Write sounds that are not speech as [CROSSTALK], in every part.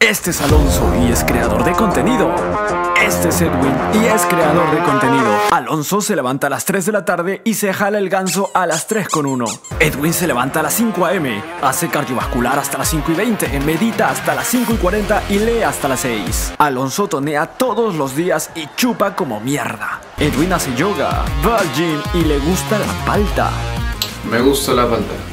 Este es Alonso y es creador de contenido. Este es Edwin y es creador de contenido. Alonso se levanta a las 3 de la tarde y se jala el ganso a las 3 con 1. Edwin se levanta a las 5 am, hace cardiovascular hasta las 5 y 20, medita hasta las 5 y 40 y lee hasta las 6. Alonso tonea todos los días y chupa como mierda. Edwin hace yoga, va al gym y le gusta la palta. Me gusta la palta.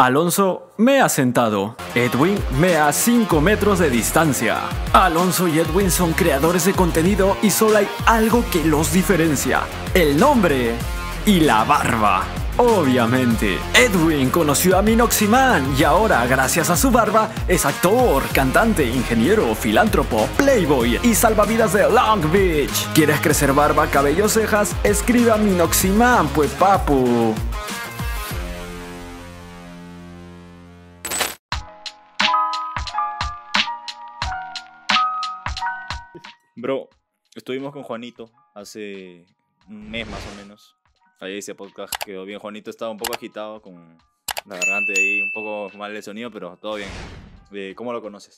Alonso me ha sentado. Edwin me a 5 metros de distancia. Alonso y Edwin son creadores de contenido y solo hay algo que los diferencia. El nombre y la barba. Obviamente, Edwin conoció a Minoximan y ahora, gracias a su barba, es actor, cantante, ingeniero, filántropo, playboy y salvavidas de Long Beach. ¿Quieres crecer barba, cabello, cejas? Escribe a Minoximan, pues papu. Bro, estuvimos con Juanito hace un mes más o menos. Ahí ese podcast quedó bien. Juanito estaba un poco agitado con la garganta ahí, un poco mal el sonido, pero todo bien. Eh, ¿Cómo lo conoces?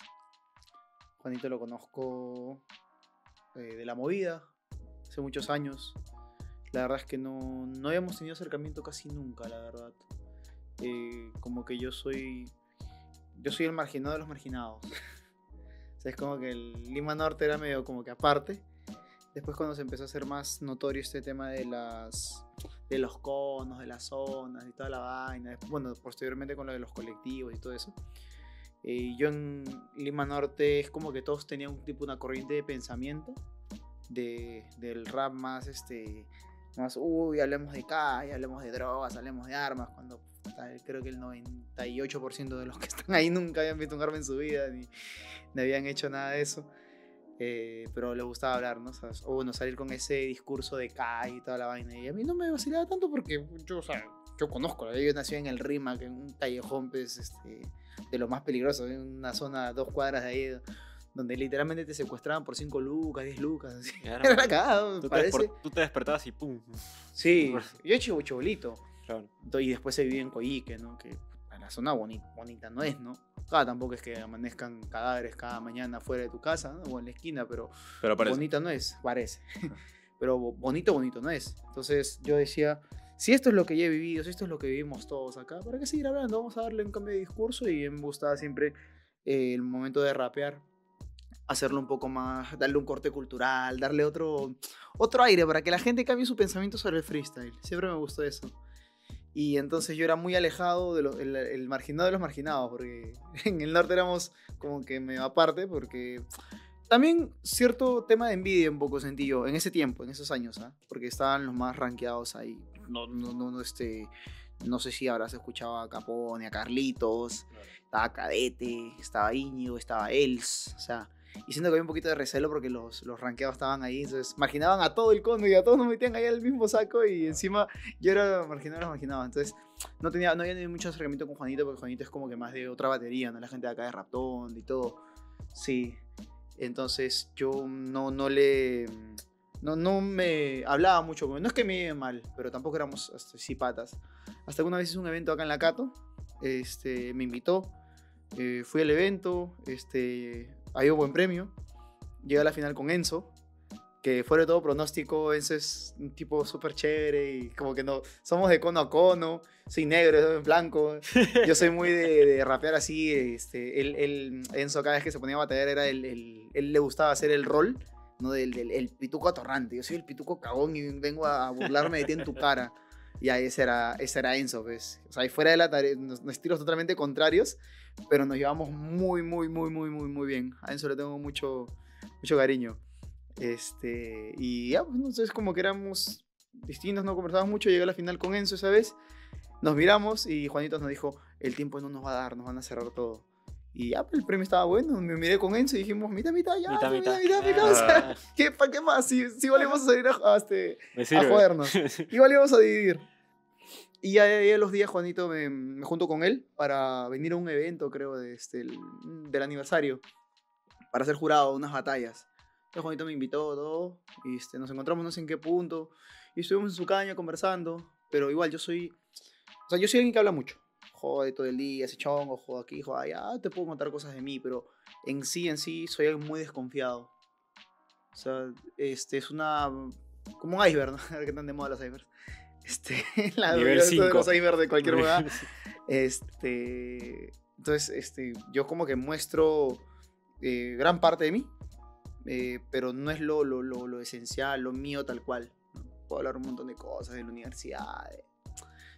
Juanito lo conozco eh, de la movida, hace muchos años. La verdad es que no, no habíamos tenido acercamiento casi nunca, la verdad. Eh, como que yo soy. Yo soy el marginado de los marginados. [LAUGHS] sea, es como que el Lima Norte era medio como que aparte. Después cuando se empezó a hacer más notorio este tema de las de los conos, de las zonas y toda la vaina, bueno, posteriormente con lo de los colectivos y todo eso. Eh, yo en Lima Norte es como que todos tenían un tipo, una corriente de pensamiento de, del rap más, este, más, uy, hablemos de calle, hablemos de drogas, hablemos de armas, cuando creo que el 98% de los que [LAUGHS] están ahí nunca habían visto un arma en su vida, ni, ni habían hecho nada de eso. Eh, pero les gustaba hablar, ¿no? O, bueno, salir con ese discurso de Kai y toda la vaina. Y a mí no me vacilaba tanto porque yo, o sea, yo conozco, yo nací en el Rima, que en un callejón, pues, este, de lo más peligroso, en una zona a dos cuadras de ahí, donde literalmente te secuestraban por 5 lucas, 10 lucas, así. [LAUGHS] Claro. Era cagado, Tú te, parece. despor- tú te despertabas y pum. Sí, [LAUGHS] yo he hecho chibolito. Claro. Y después se vive en Coyique, ¿no? Que la zona bonita, bonita no es, ¿no? Acá tampoco es que amanezcan cadáveres cada mañana fuera de tu casa, ¿no? O en la esquina, pero Pero bonita no es, parece. [LAUGHS] pero bo- bonito, bonito no es. Entonces yo decía, si esto es lo que ya he vivido, si esto es lo que vivimos todos acá, ¿para qué seguir hablando? Vamos a darle un cambio de discurso y me gustaba siempre eh, el momento de rapear, hacerlo un poco más, darle un corte cultural, darle otro, otro aire para que la gente cambie su pensamiento sobre el freestyle. Siempre me gustó eso. Y entonces yo era muy alejado del el, el marginado de los marginados, porque [LAUGHS] en el norte éramos como que medio aparte, porque también cierto tema de envidia un poco sentí yo en ese tiempo, en esos años, ¿ah? porque estaban los más rankeados ahí. No, no, no, no, este, no sé si habrás escuchado a Capone, a Carlitos, estaba Cadete, estaba Íñigo, estaba Els, o sea, y siento que había un poquito de recelo porque los, los rankeados estaban ahí, entonces marginaban a todo el cono y a todos nos metían ahí al mismo saco y encima yo era marginado los marginados, entonces no tenía no había ni mucho acercamiento con Juanito porque Juanito es como que más de otra batería, ¿no? La gente de acá de Raptón y todo, sí, entonces yo no, no le... No, no me hablaba mucho con él. No es que me iba mal, pero tampoco éramos este, sí patas. Hasta que una vez hice un evento acá en La Cato. Este, me invitó. eh, fui al evento. Este, había un buen premio. Llegué a la final con Enzo. Que fuera de todo pronóstico, Enzo es un tipo súper chévere y como que no, somos de cono a cono, soy negro, soy blanco, [LAUGHS] yo soy muy de, de rapear así, este, él, él- Enzo cada vez que se ponía a batallar era el, el- él le gustaba hacer el rol, ¿no? Del, del- el pituco atorrante, yo soy el pituco cagón y vengo a burlarme de ti en tu cara. Y ahí ese era, ese era Enzo, pues. O sea, y fuera de la tarea, estilos totalmente contrarios, pero nos llevamos muy, muy, muy, muy, muy, muy bien. A Enzo le tengo mucho, mucho cariño. Este, y ya, pues, entonces como que éramos distintos, no conversábamos mucho. Llegué a la final con Enzo esa vez. Nos miramos y Juanito nos dijo, el tiempo no nos va a dar, nos van a cerrar todo. Y ya, pues, el premio estaba bueno. Me miré con Enzo y dijimos, mitad, mitad, ya, Mitad, mitad. mitad, mitad, o sea, ¿qué, ¿para qué más? Si, si igual íbamos a salir a, a este, a jodernos. [LAUGHS] Igual íbamos a dividir. Y ya, ya los días, Juanito, me, me junto con él para venir a un evento, creo, de este, el- del aniversario. Para ser jurado, unas batallas. Entonces Juanito me invitó, todo. Y este, nos encontramos no sé en qué punto. Y estuvimos en su caña conversando. Pero igual, yo soy... O sea, yo soy alguien que habla mucho. jode todo el día, ese chongo, joda aquí, joda allá, te puedo contar cosas de mí, pero en sí, en sí, soy alguien muy desconfiado. O sea, este es una. como un iceberg, ¿no? [LAUGHS] Que están de moda los icebergs. Este, [LAUGHS] la Nivel de cinco. los icebergs de cualquier lugar. Este, entonces, este, yo como que muestro eh, gran parte de mí, eh, pero no es lo, lo, lo, lo esencial, lo mío tal cual. Puedo hablar un montón de cosas de la universidad, de-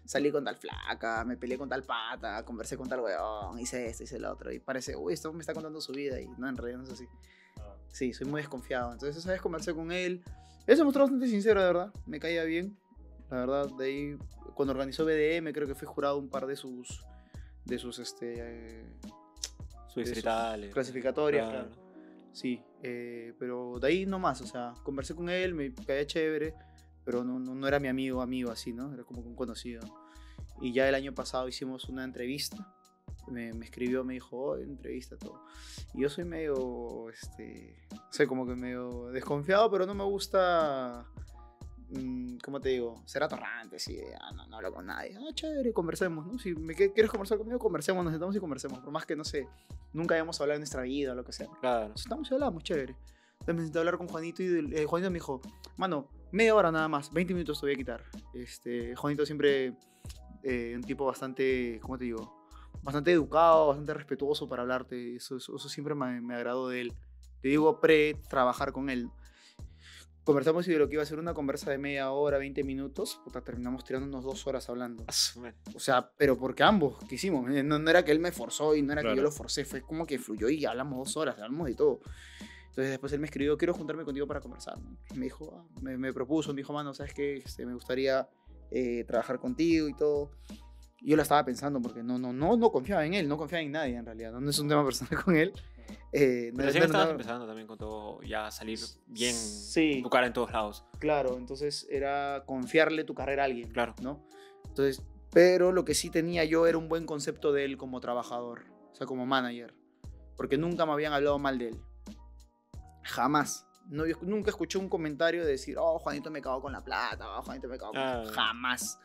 salí con tal flaca, me peleé con tal pata, conversé con tal weón, hice esto, hice lo otro, y parece, uy, esto me está contando su vida, y no, en realidad no es así. Sí, soy muy desconfiado. Entonces, esa vez conversé con él. Él se mostró bastante sincero, de verdad. Me caía bien. La verdad, de ahí, cuando organizó BDM, creo que fui jurado un par de sus, de sus, este, eh, Sus distritales. clasificatorias. Claro. claro. Sí, eh, pero de ahí no más, o sea, conversé con él, me caía chévere, pero no, no, no era mi amigo, amigo así, ¿no? Era como un conocido. Y ya el año pasado hicimos una entrevista, me, me escribió, me dijo, oh, entrevista, todo. Y yo soy medio, este, no sé, como que medio desconfiado, pero no me gusta, ¿cómo te digo? Ser atorrante, sí, ah, no, no hablo con nadie. Ah, chévere, conversemos, ¿no? Si me, quieres conversar conmigo, conversemos, nos sentamos y conversemos. Por más que, no sé, nunca hayamos hablado de nuestra vida o lo que sea. Claro. Nos sentamos y hablamos, chévere. Entonces me senté a hablar con Juanito y eh, Juanito me dijo, mano, media hora nada más, 20 minutos te voy a quitar. Este, Juanito siempre eh, un tipo bastante, ¿cómo te digo? Bastante educado, bastante respetuoso para hablarte. Eso, eso, eso siempre me, me agradó de él. Te digo, pre-trabajar con él. Conversamos y de lo que iba a ser una conversa de media hora, 20 minutos, puta, terminamos tirando unos dos horas hablando. O sea, pero porque ambos quisimos. eh, No, no era que él me forzó y no era que Claro. yo lo forcé. Fue como que fluyó y hablamos dos horas, hablamos de todo. Entonces después él me escribió, quiero juntarme contigo para conversar. me dijo, ah, me, me propuso, me dijo, mano, ¿sabes qué? Este, me gustaría eh, trabajar contigo y todo. Y yo la estaba pensando porque no, no, no, no confiaba en él, no confiaba en nadie en realidad. No, No es un tema [LAUGHS] personal con él. Eh, Pero no- sí no- estabas no- empezando también con todo, ya salir bien, Sí. tu cara en todos lados. Claro, entonces era confiarle tu carrera a alguien. Claro. ¿no? Entonces, pero lo que sí tenía yo era un buen concepto de él como trabajador, o sea, como manager, porque nunca me habían hablado mal de él. Jamás. No, yo nunca escuché un comentario de decir, oh, Juanito me cagó con la plata, oh, Juanito me cagó con... Ah. Jamás.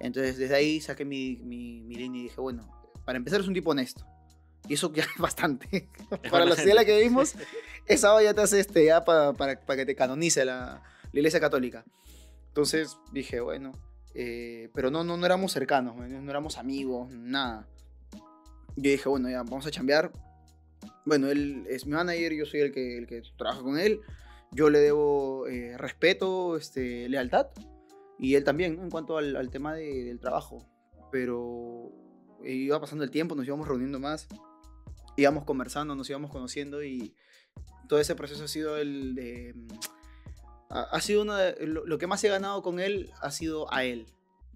Entonces, desde ahí saqué mi, mi, mi línea y dije, bueno, para empezar es un tipo honesto. Y eso ya es bastante. para la sociedad que vivimos, [LAUGHS] esa ya te hace este, ya pa- para, para que te canonice la, la iglesia católica. Entonces dije, bueno, eh, pero no, no, no éramos cercanos, no éramos amigos, nada. Yo dije, bueno, ya vamos a chambear. Bueno, él es mi manager, yo soy el que, el que trabaja con él. Yo le debo eh, respeto, este, lealtad. Y él también, ¿no? En cuanto al, al tema de- del trabajo. Pero iba pasando el tiempo, nos íbamos reuniendo más. Íbamos conversando, nos íbamos conociendo y todo ese proceso ha sido el de... mm, Ha, sido una de- lo que más he ganado con él ha sido a él,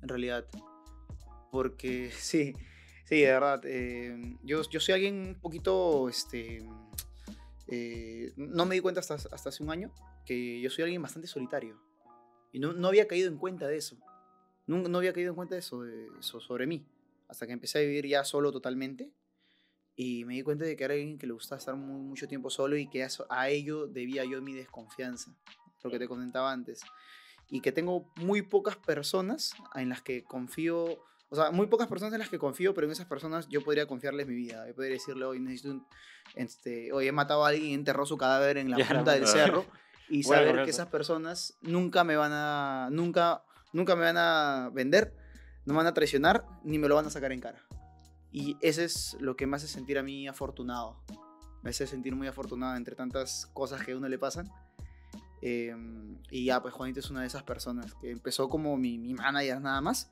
en realidad. Porque [LAUGHS] sí, sí, de verdad. eh, yo, yo soy alguien un poquito, este... eh, no me di cuenta hasta, hasta hace un año que yo soy alguien bastante solitario. Y no, no había caído en cuenta de eso. No, no había caído en cuenta de eso, de eso sobre mí. Hasta que empecé a vivir ya solo totalmente. Y me di cuenta de que era alguien que le gustaba estar muy, mucho tiempo solo y que a, eso- a ello debía yo mi desconfianza. Lo que te comentaba antes. Y que tengo muy pocas personas en las que confío. O sea, muy pocas personas en las que confío, pero en esas personas yo podría confiarles mi vida. Yo podría decirle, hoy necesito un. Este, hoy he matado a alguien y enterró su cadáver en [LAUGHS] la Ya, punta del cerro. Y saber que esas personas nunca me van a. Nunca, nunca me van a vender, no me van a traicionar, ni me lo van a sacar en cara. Y ese es lo que me hace sentir a mí afortunado. Me hace sentir muy afortunado entre tantas cosas que a uno le pasan. Eh, y ya, pues Juanito es una de esas personas que empezó como mi, mi manager nada más.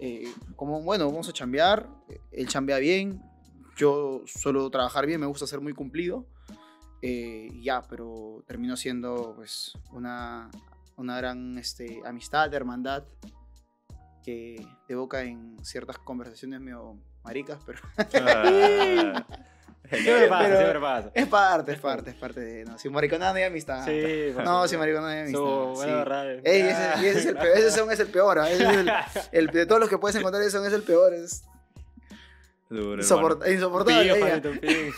Eh, como, bueno, vamos a chambear. Él chambea bien. Yo suelo trabajar bien, me gusta ser muy cumplido. eh, ya, pero terminó siendo pues una, una gran este, amistad, hermandad, que evoca en ciertas conversaciones medio maricas, pero [LAUGHS] Ah. Siempre pasa, Pero- siempre pasa. es parte, es parte, es parte de... No, sin mariconada no hay amistad. Sí, No, sin mariconada no hay amistad. Su sí. verdad. Ey, ese, y ese es el peor, ese son es el peor, ¿ah? Ese es el, [LAUGHS] el- de todos los que puedes encontrar, ese son es el peor. Es Duro, insoportable. [LAUGHS]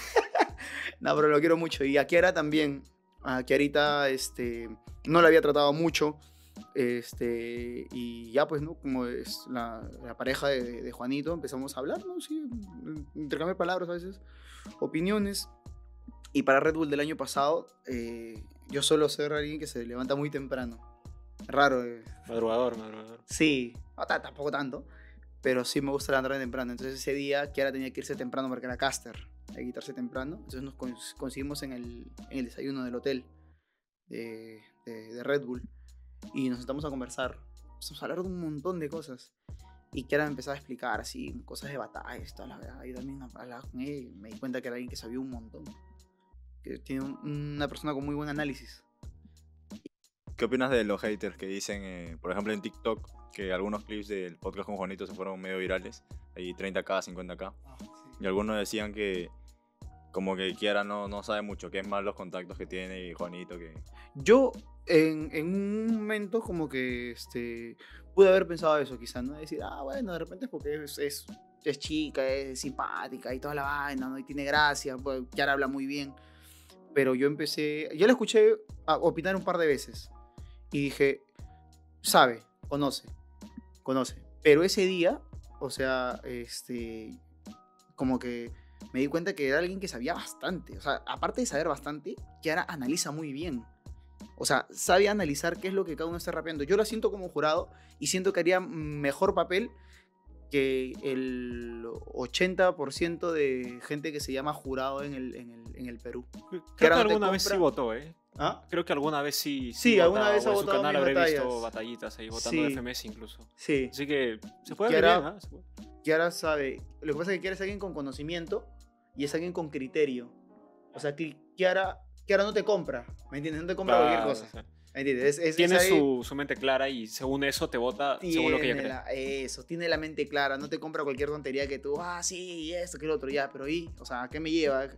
No, pero lo quiero mucho. Y a Kiara también. A Kiarita, este, no la había tratado mucho. Este, y ya pues, ¿no? Como es la, la pareja de, de Juanito, empezamos a hablar, ¿no? Sí, intercambiar palabras a veces, opiniones. Y para Red Bull del año pasado, eh, yo suelo ser alguien que se levanta muy temprano. Raro. eh. Madrugador, madrugador. Sí, no, ta- tampoco tanto, pero sí me gusta levantarme temprano. Entonces ese día Kiara tenía que irse temprano porque era caster, hay que quitarse temprano. Entonces nos cons- conseguimos en el, en el desayuno del hotel de, de- de Red Bull y nos sentamos a conversar. Empezamos a hablar de un montón de cosas. Y Kiara me empezaba a explicar así, cosas de batallas, toda la verdad. Y también hablaba con ella y me di cuenta que era alguien que sabía un montón. Que tiene un- una persona con muy buen análisis. ¿Qué opinas de los haters que dicen, eh, por ejemplo, en TikTok, que algunos clips del podcast con Juanito se fueron medio virales? Ahí 30k, 50k. Y algunos decían que como que Kiara no, no sabe mucho, que es más los contactos que tiene y Juanito que... Yo en, un momento como que este, pude haber pensado eso quizás, ¿no? Decir, ah, bueno, de repente es porque es, es, chica, es simpática y toda la vaina, ¿no? Y tiene gracia, pues, Kiara habla muy bien. Pero yo empecé, yo la escuché opinar un par de veces y dije, sabe, conoce, conoce. Pero ese día, o sea, este, como que me di cuenta que era alguien que sabía bastante. O sea, aparte de saber bastante, Kiara analiza muy bien. O sea, sabe analizar qué es lo que cada uno está rapeando. Yo la siento como jurado y siento que haría mejor papel que el 80% de gente que se llama jurado en el, en el, en el Perú. Creo que alguna vez sí votó, ¿eh? ¿Ah? Creo que alguna vez sí. Sí, alguna vota, vez ha o en su votado canal habré visto batallas. batallitas ahí, votando Sí. FMS incluso. Sí. Así que se puede ver bien. Se puede. Kiara sabe. Lo que pasa es que Kiara es alguien con conocimiento y es alguien con criterio. O sea, que Kiara, Kiara no te compra, ¿me entiendes? No te compra Claro, cualquier cosa. ¿Me entiendes? Es, es- tiene su, su mente clara y según eso te vota según lo que ella cree. la- eso, tiene la mente clara, no te compra cualquier tontería que tú, ah, sí, esto, que lo otro, ya, pero ¿y? O sea, ¿a qué me lleva?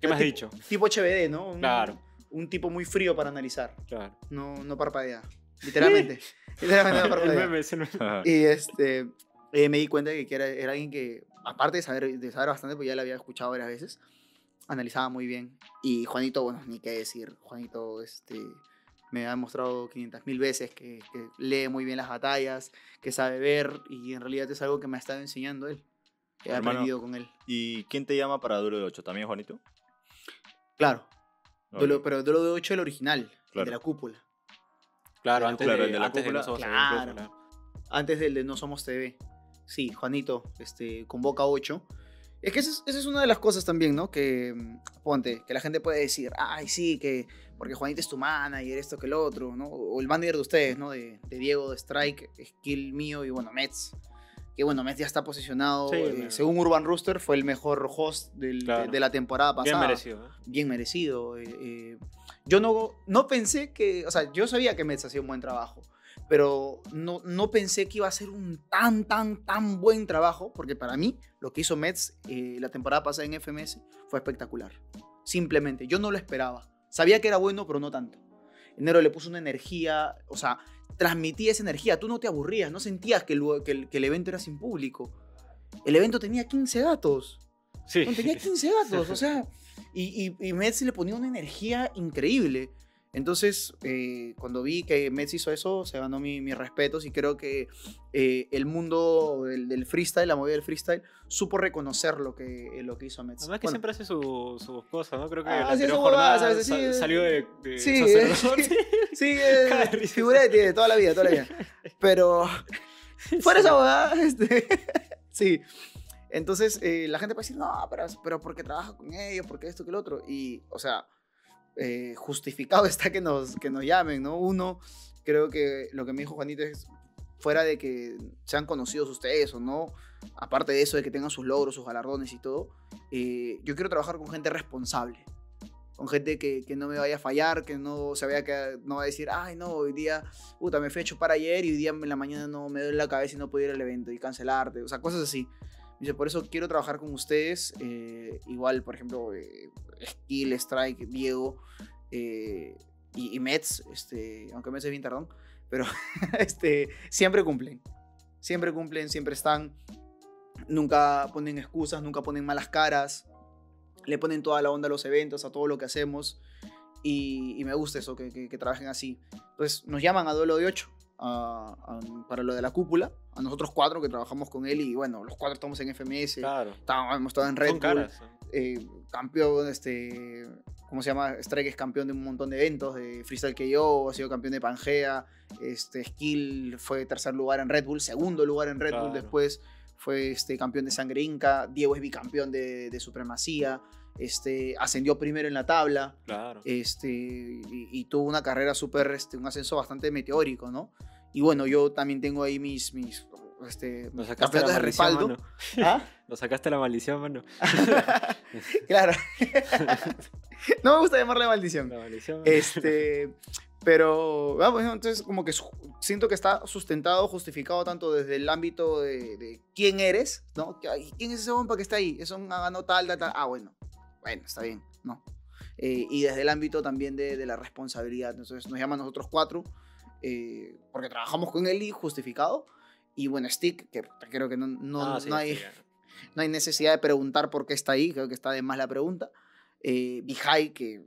¿Qué me has Tipo- dicho? Tipo HBD, ¿no? Un, Claro. Un tipo muy frío para analizar, Claro. no, no parpadea, literalmente. [LAUGHS] [LAUGHS] literalmente no El parpadea. meme, el meme. Y este, eh, me di cuenta de que era, era alguien que, aparte de saber, de saber bastante, pues ya la había escuchado varias veces, analizaba muy bien. Y Juanito, bueno, ni qué decir. Juanito este, me ha demostrado 500 mil veces que, que lee muy bien las batallas, que sabe ver, y en realidad es algo que me ha estado enseñando él. He Hermano, aprendido con él. ¿Y quién te llama para Duro de 8? ¿También Juanito? Claro. Duelo- pero Duelo de 8 el original, el Claro. de la cúpula. Claro, antes Claro, de, el de la antes de cúpula. No Somos TV, Claro. claro. antes del de No Somos TV. Sí, Juanito, este, convoca 8. Es que esa es, esa es una de las cosas también, ¿no? Que, mm, ponte, que la gente puede decir, ay, sí, que porque Juanito es tu manager, esto que el otro, ¿no? O el manager de ustedes, ¿no? De, de Diego, de Strike, Skill mío y, bueno, Mets. Que, bueno, Mets ya está posicionado, Sí, eh, según Urban Rooster, fue el mejor host del- de- Claro. de, la temporada pasada Bien merecido. ¿eh? bien merecido. eh, eh. Yo no, no pensé que, o sea, yo sabía que Mets hacía un buen trabajo, pero no, no pensé que iba a ser un tan, tan, tan buen trabajo, porque para mí lo que hizo Mets eh, la temporada pasada en FMS fue espectacular. Simplemente, yo no lo esperaba. Sabía que era bueno, pero no tanto. Enero le puso una energía, o sea, transmitía esa energía. Tú no te aburrías, no sentías que el, que el- que el evento era sin público. El evento tenía 15 gatos. Sí. No, tenía 15 gatos, [LAUGHS] o sea, y, y, y Mets le ponía una energía increíble. Entonces, eh, cuando vi que Mets hizo eso, se ganó mi- mis respetos y creo que eh, el mundo del, del freestyle, la movida del freestyle, supo reconocer lo que, lo que hizo Mets. Además que Bueno, siempre hace su- sus cosas, ¿no? Creo que Ah, la sí, su jornada ¿sabes? Sí, sa- eh, salió de, de sí, sacerdote. Sí, [LAUGHS] [LAUGHS] eh, de figura de toda la vida, toda la vida. Pero [LAUGHS] fuera esa boda, este, sí. Entonces, eh, la gente puede decir, no, pero, pero porque trabaja con ellos, porque esto, que el otro. Y, o sea, eh, justificado [LAUGHS] está que nos, que nos llamen, ¿no? Uno, creo que lo que me dijo Juanito es, fuera de que sean conocidos ustedes o no, aparte de eso, de que tengan sus logros, sus galardones y todo, eh, yo quiero trabajar con gente responsable. Con gente que, que no me vaya a fallar, que no se vaya a no va a decir, ay, no, hoy día, puta, me fui a chupar ayer y hoy día en la mañana no me duele la cabeza y no puedo ir al evento y cancelarte. O sea, cosas así. Dice, por eso quiero trabajar con ustedes. eh, igual, por ejemplo, eh, Skill, Strike, Diego eh, y, Mets, este, aunque Mets es bien tardón, pero [LAUGHS] este, siempre cumplen. Siempre cumplen, siempre están. Nunca ponen excusas, nunca ponen malas caras. Le ponen toda la onda a los eventos, a todo lo que hacemos. y, me gusta eso, que trabajen así. Entonces nos llaman a duelo de 8 para lo de la cúpula, a nosotros cuatro que trabajamos con él y bueno, los cuatro estamos en FMS, Claro. estábamos, hemos estado en Red Bull, caras. eh, campeón, este, ¿cómo se llama? Strike es campeón de un montón de eventos, de Freestyle KO, ha sido campeón de Pangea, este, Skill fue tercer lugar en Red Bull, segundo lugar en Red Bull después, fue este, campeón de Sangre Inca, Diego es bicampeón de, de Supremacía, este, ascendió primero en la tabla, Claro. este, y, y tuvo una carrera súper, este, un ascenso bastante meteórico, ¿no? Y bueno, yo también tengo ahí mis, mis este, Nos sacaste la de respaldo. ¿Ah? [LAUGHS] Nos sacaste la maldición, mano. [LAUGHS] Claro. [LAUGHS] no me gusta llamarle maldición. La maldición. Este, pero, ah, bueno, entonces como que siento que está sustentado, justificado tanto desde el ámbito de, de quién eres, ¿no? ¿Quién es ese hombre que está ahí? Eso ganó tal, tal, tal. Ah, bueno, bueno, está bien, ¿no? Eh, y desde el ámbito también de, de la responsabilidad. Entonces nos llaman nosotros cuatro, eh, porque trabajamos con y justificado. Y bueno, Stick, que creo que no, no, Ah, sí, no hay sí, no hay necesidad de preguntar por qué está ahí, creo que está de más la pregunta. Eh, Vijay, que,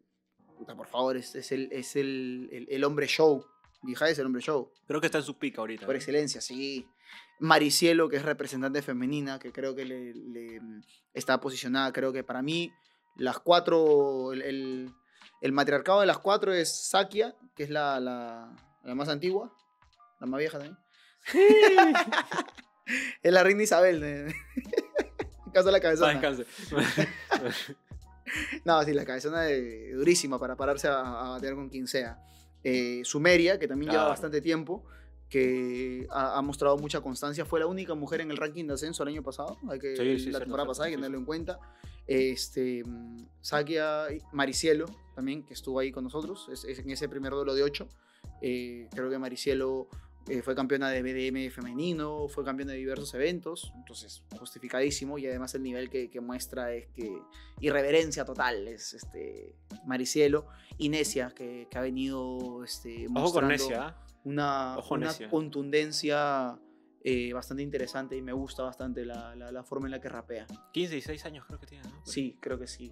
puta, por favor, es, es el, es el, el- el hombre show. Vijay es el hombre show, Creo que está en su pica ahorita. por excelencia, sí. Maricielo, que es representante femenina, que creo que le, le, mm, está posicionada, creo que para mí, las cuatro, el, el, el matriarcado de las cuatro es Sakia, que es la, la, la más antigua, la más vieja también. [LAUGHS] es la reina Isabel. en caso de [LAUGHS] la cabezona. descanse. [LAUGHS] No, sí, la cabezona es durísima para pararse a, a batear con quien sea. Eh, Sumeria, que también lleva bastante tiempo, que ha, ha mostrado mucha constancia, fue la única mujer en el ranking de ascenso el año pasado, hay que, Sí, sí, la temporada pasada, hay que tenerlo en cuenta. Este, mm, Sakia, Maricielo, también, que estuvo ahí con nosotros, es, es en ese primer duelo de 8. creo que Maricielo eh, fue campeona de BDM femenino, fue campeona de diversos eventos, entonces justificadísimo y además el nivel que, que muestra es que irreverencia total es este Maricielo y Necia que, que ha venido este, Ojo con mostrando Necia. Una, una contundencia eh, bastante interesante y me gusta bastante la, la- la forma en la que rapea. 15, 16 años creo que tiene, ¿no? Sí, creo que sí.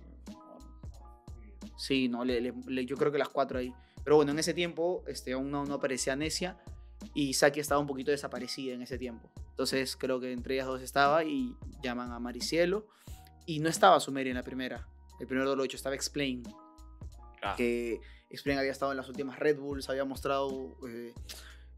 Sí, no, le- le- le- yo creo que las cuatro ahí. Pero bueno, en ese tiempo este, aún no, no aparecía Necia y Saki estaba un poquito desaparecida en ese tiempo. Entonces creo que entre ellas dos estaba y llaman a Maricielo. Y no estaba Sumeria en la primera. El primer duelo hecho estaba Explain. Ah, Que Explain había estado en las últimas Red Bulls, había mostrado... eh,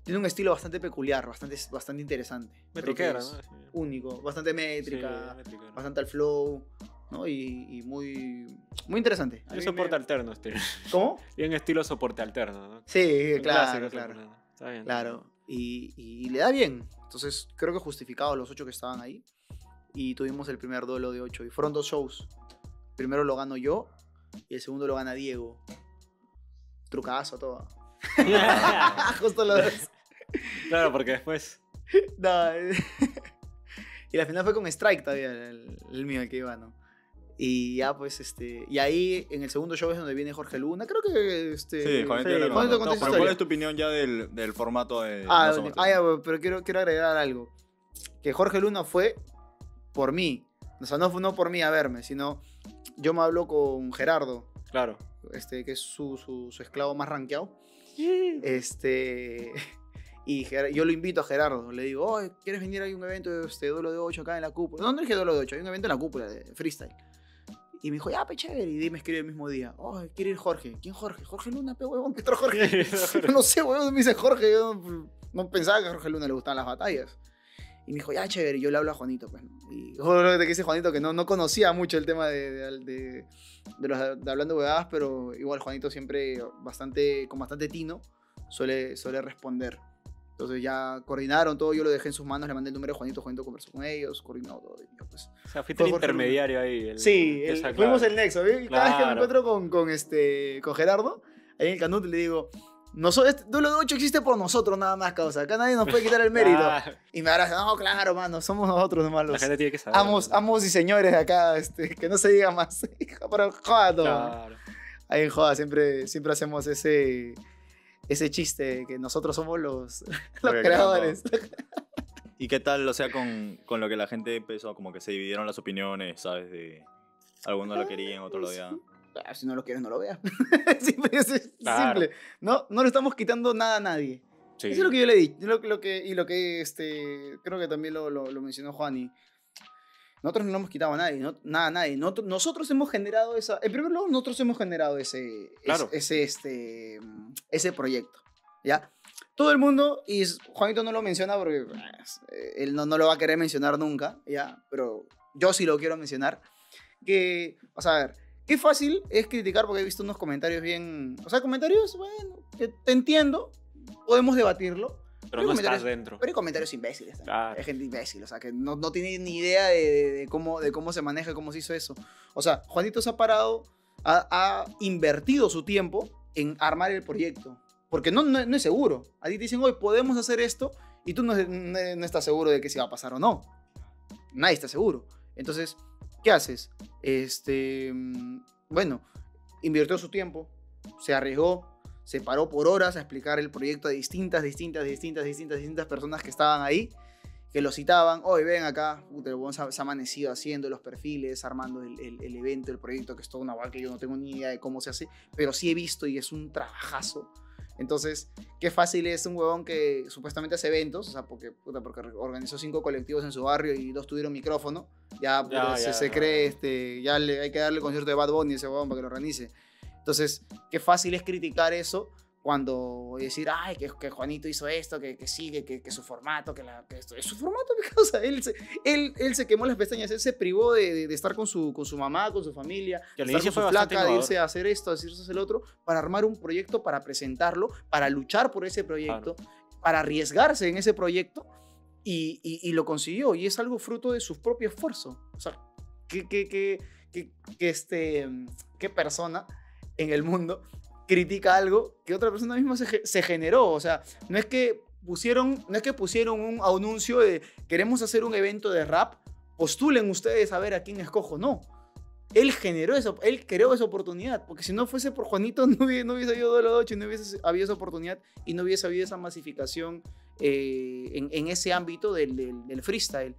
tiene un estilo bastante peculiar, bastante, bastante interesante. Es ¿no? Sí. Único, bastante métrica Sí, métrica. bastante al flow, ¿no? Y, y muy, muy interesante. Mí soporte me- alterno, este. [LAUGHS] ¿Cómo? Bien estilo soporte alterno, ¿no? Sí, Un claro, clásico, claro. ¿no? Está bien. Claro. Y, y le da bien. Entonces, creo que justificado los ocho que estaban ahí. Y tuvimos el primer duelo de ocho. Y fueron dos shows. Primero lo gano yo y el segundo lo gana Diego. Trucazo todo. [LAUGHS] [LAUGHS] Justo los dos. claro, porque después. [LAUGHS] No, y la final fue con Strike todavía, el, el mío, el que iba, ¿no? Y ya, pues, este. Y ahí, en el segundo show es donde viene Jorge Luna. Creo que. Este, Sí, Juanito contó No, pero ¿Cuál es tu opinión ya del, del formato de Ah, No ah, ya, pero quiero, quiero agregar algo. Que Jorge Luna fue por mí. O sea, no fue no por mí a verme, sino yo me hablo con Gerardo, Claro. este, que es su, su, su esclavo más rankeado. Este. [LAUGHS] Y yo lo invito a Gerardo. Le digo, oh, ¿quieres venir a un evento de este, duelo de 8 acá en la cúpula? No, no es que duelo de 8, hay un evento en la cúpula de freestyle. Y me dijo, ya, pe chévere. Y me escribe el mismo día, oh, quiere ir Jorge. ¿Quién Jorge? Jorge Luna, pe huevón, ¿qué otro Jorge? [LAUGHS] [LAUGHS] No sé, weón, me dice Jorge. Yo no, no pensaba que a Jorge Luna le gustaban las batallas. Y me dijo, ya, chévere. Y yo le hablo a Juanito, pues. ¿no? Y joder, que dice Juanito que no, no conocía mucho el tema de, de, de- de los hablando huevadas, pero igual Juanito siempre bastante, con bastante tino suele, suele responder. Entonces ya coordinaron todo, yo lo dejé en sus manos, le mandé el número de Juanito, Juanito conversó con ellos, coordinó todo. pues, O sea, fuiste el intermediario ahí. el- Sí, el- fuimos el nexo. ¿ve? Cada vez que me Claro. encuentro con, con, este, con Gerardo, ahí en el Canut le digo, "Noso- este duelo de 8 existe por nosotros nada más, causa. Acá nadie nos puede quitar el mérito. [LAUGHS] Y me abraza, no, claro, mano, somos nosotros nomás La los gente tiene que saber. amos, ¿no? amos y señores de acá, este, que no se diga más. [LAUGHS] Pero joda todo. Claro. Ahí en joda siempre, siempre hacemos ese, ese chiste de que nosotros somos los, [LAUGHS] los creadores. ¿Y qué tal, o sea, con, con lo que la gente empezó, como que se dividieron las opiniones, ¿sabes? De algunos lo querían, otros lo odiaban. Ah, Si no lo quieres, no lo veas. [LAUGHS] simple, es- es Claro. simple. No, no le estamos quitando nada a nadie. Sí. Eso es lo que yo le di. Lo, lo que, y lo que este, creo que también lo, lo, lo mencionó Juan. Y nosotros no le hemos quitado a nadie, no- nada a nadie. Nosotros, nosotros hemos generado esa. En primer lugar, nosotros hemos generado ese, Claro. ese, este, ese proyecto. ¿Ya? Todo el mundo, y Juanito no lo menciona porque pues, eh, él no, no lo va a querer mencionar nunca, ¿ya? Pero yo sí lo quiero mencionar. Que, sea, a ver, qué fácil es criticar porque he visto unos comentarios bien. O sea, comentarios, bueno, que te entiendo, podemos debatirlo. Pero no estás dentro. Pero hay comentarios imbéciles. también. Claro. Hay gente imbécil, o sea, que no, no tiene ni idea de, de- de cómo, de cómo se maneja, cómo se hizo eso. O sea, Juanito se ha parado, ha, ha invertido su tiempo en armar el proyecto. Porque no, no, no es seguro. A ti te dicen, hoy podemos hacer esto, y tú no, no- estás seguro de que se va a pasar o no. Nadie está seguro. Entonces, ¿qué haces? Este, mm, bueno, invirtió su tiempo, se arriesgó, se paró por horas a explicar el proyecto a distintas, distintas, distintas, distintas, distintas personas que estaban ahí, que lo citaban, hoy ven acá, se, ha- amanecido haciendo los perfiles, armando el evento, el proyecto, que es toda una vaca que yo no tengo ni idea de cómo se hace, pero sí he visto y es un trabajazo. Entonces, qué fácil es un huevón que supuestamente hace eventos, o sea, porque, puta, porque organizó cinco colectivos en su barrio y dos tuvieron micrófono, ya, se, ya, se ya. cree, este, ya le, hay que darle concierto de Bad Bunny a ese huevón para que lo organice. Entonces, qué fácil es criticar eso cuando decir, ay, que, que Juanito hizo esto, que, que sigue, que, que su formato, que, la, que esto es su formato, [LAUGHS] mi causa. Él se, él, él se quemó las pestañas, él se privó de, de- de estar con su, con su mamá, con su familia, Que estar con su flaca, de irse a hacer esto, a hacer eso, hacer el otro, para armar un proyecto, para presentarlo, para luchar por ese proyecto, para arriesgarse en ese proyecto, y, y- y lo consiguió. Y es algo fruto de su propio esfuerzo. O sea, que, que, que, que, que este, qué persona en el mundo critica algo que otra persona misma se, se generó. O sea, no es que pusieron, no es que pusieron un anuncio de queremos hacer un evento de rap, postulen ustedes a ver a quién escojo. No. Él generó eso, él creó esa oportunidad, porque si no fuese por Juanito [LAUGHS] no hubiese, no hubiese habido de Ocho, no hubiese habido esa oportunidad y no hubiese habido esa masificación eh, en, en ese ámbito del, del- del freestyle.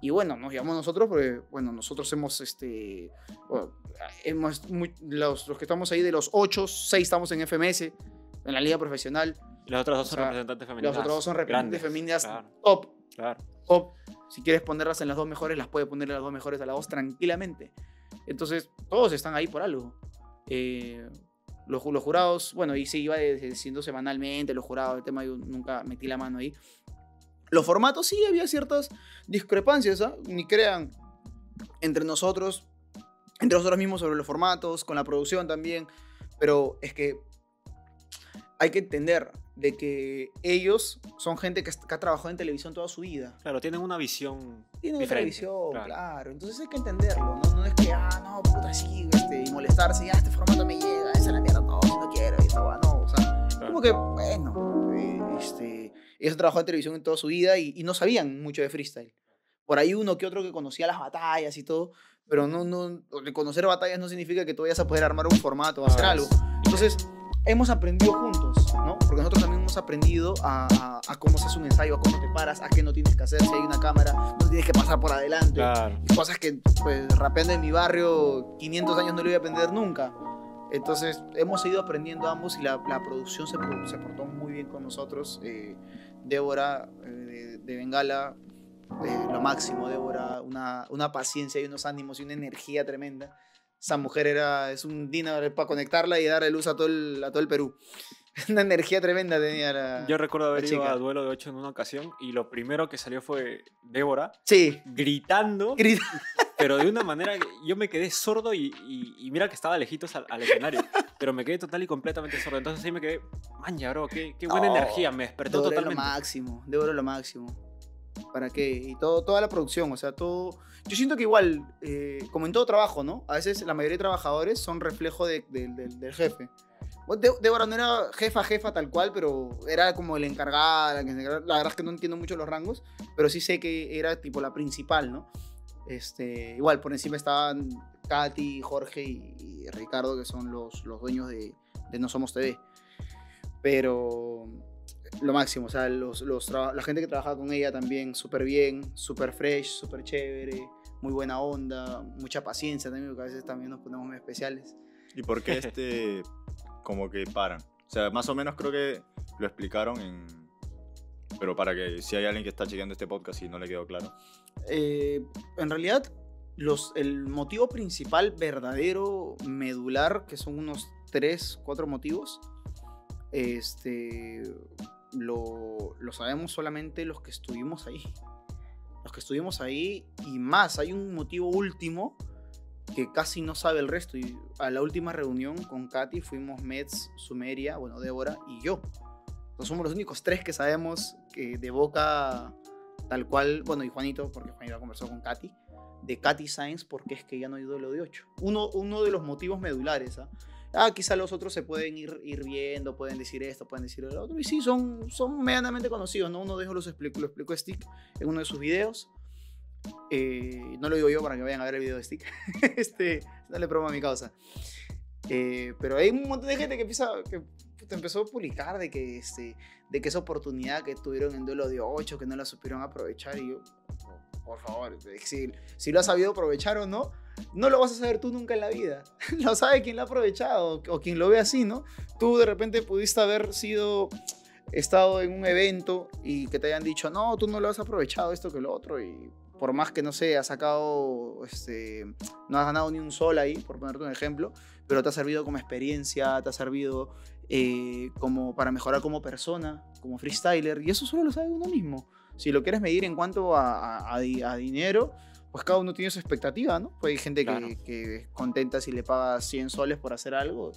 Y bueno, nos llamamos nosotros porque, bueno, nosotros hemos, este, bueno, hemos muy- los, los que estamos ahí de los 8, 6 estamos en FMS, en la liga profesional. Y las otras dos O son sea, representantes femeninas. Los otros dos son representantes femeninas Claro, top, claro. top. Si quieres ponerlas en las dos mejores, las puede poner en las dos mejores a la dos tranquilamente. Entonces, todos están ahí por algo. Eh, los, los jurados, bueno, y sí iba diciendo semanalmente, los jurados, el tema yo nunca metí la mano ahí. Los formatos sí había ciertas discrepancias, ¿ah? Ni crean, entre nosotros, entre nosotros mismos sobre los formatos, con la producción también, pero es que hay que entender de que ellos son gente que, que ha trabajado en televisión toda su vida. Claro, tienen una visión. Tienen otra Diferente, visión, claro. claro. Entonces hay que entenderlo, ¿no? No es que, ah, no, puta, sí, este, y molestarse, ya, este formato me llega, esa es la mierda, no, si no quiero, y esta no, o sea, Claro. como que, bueno, eh, este, ellos han trabajado en televisión en toda su vida y, y no sabían mucho de freestyle. Por ahí uno que otro que conocía las batallas y todo, pero no, no, conocer batallas no significa que tú vayas a poder armar un formato o hacer Ah, algo. es- Entonces, hemos aprendido juntos, ¿no? Porque nosotros también hemos aprendido a, a- a cómo se hace un ensayo, a cómo te paras, a qué no tienes que hacer, si hay una cámara, no tienes que pasar por adelante. Claro. Cosas que, pues, rapeando en mi barrio, 500 años no lo iba a aprender nunca. Entonces, hemos ido aprendiendo ambos y la, la producción se, se portó muy bien con nosotros. Eh, Débora eh, de, de Bengala, eh, lo máximo, Débora, una, una paciencia y unos ánimos y una energía tremenda. Esa mujer era, es un dinero para conectarla y darle luz a todo el, a todo el Perú. [LAUGHS] Una energía tremenda tenía la... Yo recuerdo haber ido chica. a duelo de 8 en una ocasión y lo primero que salió fue Débora Sí. gritando, grita- [LAUGHS] pero de una manera yo me quedé sordo y, y- y mira que estaba lejitos al, al escenario, pero me quedé total y completamente sordo. Entonces ahí me quedé, mancha, bro, qué, qué buena energía, me despertó Débora es lo totalmente. máximo, Débora lo máximo. ¿Para qué? Y todo, toda la producción, o sea, todo... Yo siento que igual, eh, como en todo trabajo, ¿no? A veces la mayoría de trabajadores son reflejo de- de- del- del jefe. Dé- Débora no era jefa, jefa tal cual, pero era como el encargada, la, la verdad es que no entiendo mucho los rangos, pero sí sé que era tipo la principal, ¿no? Este, igual, por encima estaban Katy, Jorge y, y Ricardo, que son los, los dueños de, de No Somos TV. Pero lo máximo, o sea, los, los la gente que trabajaba con ella también súper bien, súper fresh, súper chévere, muy buena onda, mucha paciencia también, porque a veces también nos ponemos muy especiales. ¿Y por qué este [LAUGHS] como que paran? O sea, más o menos creo que lo explicaron. Pero para que si hay alguien que está chequeando este podcast y no le quedó claro. Eh, en realidad, los, el motivo principal, verdadero, medular, que son unos 3, 4 motivos, este, lo, lo sabemos solamente los que estuvimos ahí. Los que estuvimos ahí y más, hay un motivo último que casi no sabe el resto. Y a la última reunión con Katy fuimos Mets, Sumeria, bueno, Débora y yo. Entonces somos los únicos tres que sabemos que de boca tal cual, bueno, y Juanito, porque Juanito conversó con Katy, de Katy Sainz porque es que ya no hay duelo de 8. Uno, uno de los motivos medulares, ¿ah? Ah, quizá los otros se pueden ir, ir viendo, pueden decir esto, pueden decir el otro. Y sí, son, son medianamente conocidos, ¿no? Uno de ellos los explicó, lo explicó Stick en uno de sus videos. Eh, no lo digo yo para que vayan a ver el video de Stick. [LAUGHS] este, dale promo a mi causa. Eh, pero hay un montón de gente que empieza, que te empezó a publicar de que, este, de que esa oportunidad que tuvieron en duelo de 8, que no la supieron aprovechar. Y yo, por favor, si, si lo has sabido aprovechar o no, no lo vas a saber tú nunca en la vida. [LAUGHS] lo sabe quien lo ha aprovechado o quien lo ve así, ¿no? Tú de repente pudiste haber sido, estado en un evento y que te hayan dicho, no, tú no lo has aprovechado esto que lo otro y por más que no sé, has sacado, este, no has ganado ni un sol ahí, por ponerte un ejemplo, pero te ha servido como experiencia, te ha servido eh, como para mejorar como persona, como freestyler, y eso solo lo sabe uno mismo. Si lo quieres medir en cuanto a, a, a dinero, pues cada uno tiene su expectativa, ¿no? Pues hay gente Claro. que, que es contenta si le paga 100 soles por hacer algo,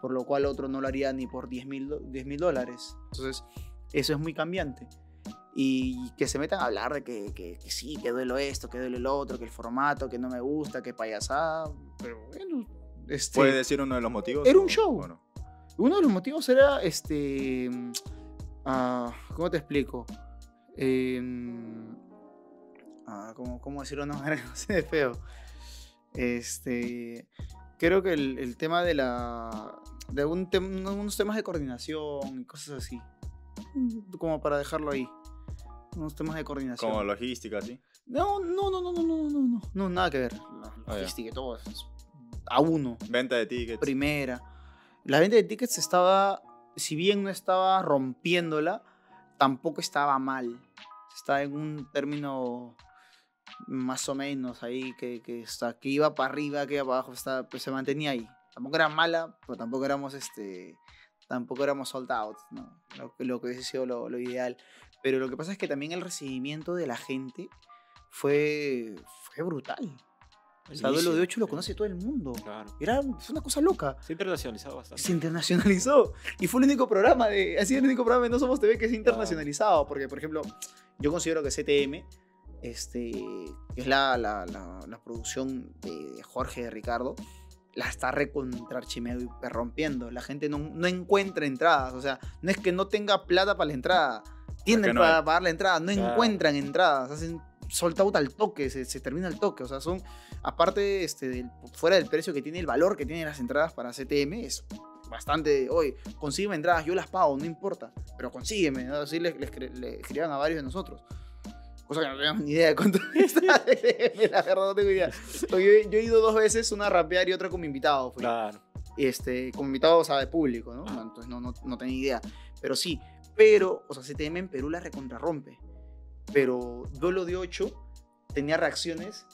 por lo cual otro no lo haría ni por 10 mil dólares. Entonces, eso es muy cambiante. Y que se metan a hablar de que, que, que sí, que duelo esto, que duele lo otro, que el formato, que no me gusta, que payasada. Pero bueno, este, ¿Puede decir uno de los motivos? Era un o- show. o no? uno de los motivos era este. ah, ¿Cómo te explico? Em, ah, ¿cómo, ¿Cómo decirlo de que no [LAUGHS] se ve feo? Este. Creo que el, el tema de la. de algún tem- unos temas de coordinación y cosas así. Mm, Como para dejarlo ahí. Unos temas de coordinación. Como logística, ¿sí? No, no, no, no, no, no, no, no, no, nada que ver. Ah, logística y todo es a uno Venta de tickets. primera. La venta de tickets estaba, si bien no estaba rompiéndola, tampoco estaba mal. Está en un término más o menos ahí, que, que, está, que iba para arriba, que iba para abajo, está, pues se mantenía ahí. Tampoco era mala, pero tampoco éramos este tampoco éramos sold out, ¿no? lo, que- lo que hubiese sido lo, lo ideal. Pero lo que pasa es que también el recibimiento de la gente fue, fue brutal. O sea, Duelo de 8 lo conoce todo el mundo. Claro. Era fue una cosa loca. Se ha internacionalizado bastante. Se internacionalizó. Y fue el único programa de. Sido el único programa de No Somos TV que se internacionalizado. Porque, por ejemplo, yo considero que CTM, este, que es la, la, la, la producción de, de Jorge de Ricardo, la está recontra y rompiendo. La gente no, no encuentra entradas. O sea, no es que no tenga plata para la entrada. Tienen no para hay. pagar la entrada. No Claro. encuentran entradas. Hacen sold out al toque. Se, se termina el toque. O sea, son. Aparte, este, del- fuera del precio que tiene, el valor que tienen las entradas para CTM, es bastante. Oye, consígueme entradas, yo las pago, no importa. Pero consígueme. ¿no? Así les, les, escriban a varios de nosotros. Cosa que no tenemos ni idea de cuánto [LAUGHS] está [LAUGHS] CTM, la verdad no tengo idea. Yo, yo he ido dos veces, una a rapear y otra como invitado. fui Claro. este, como invitado, o sea, de público, ¿no? Ah. Entonces no, no, no tenía idea. Pero sí, pero, o sea, CTM en Perú la recontrarrompe. Pero Duelo de 8 tenía reacciones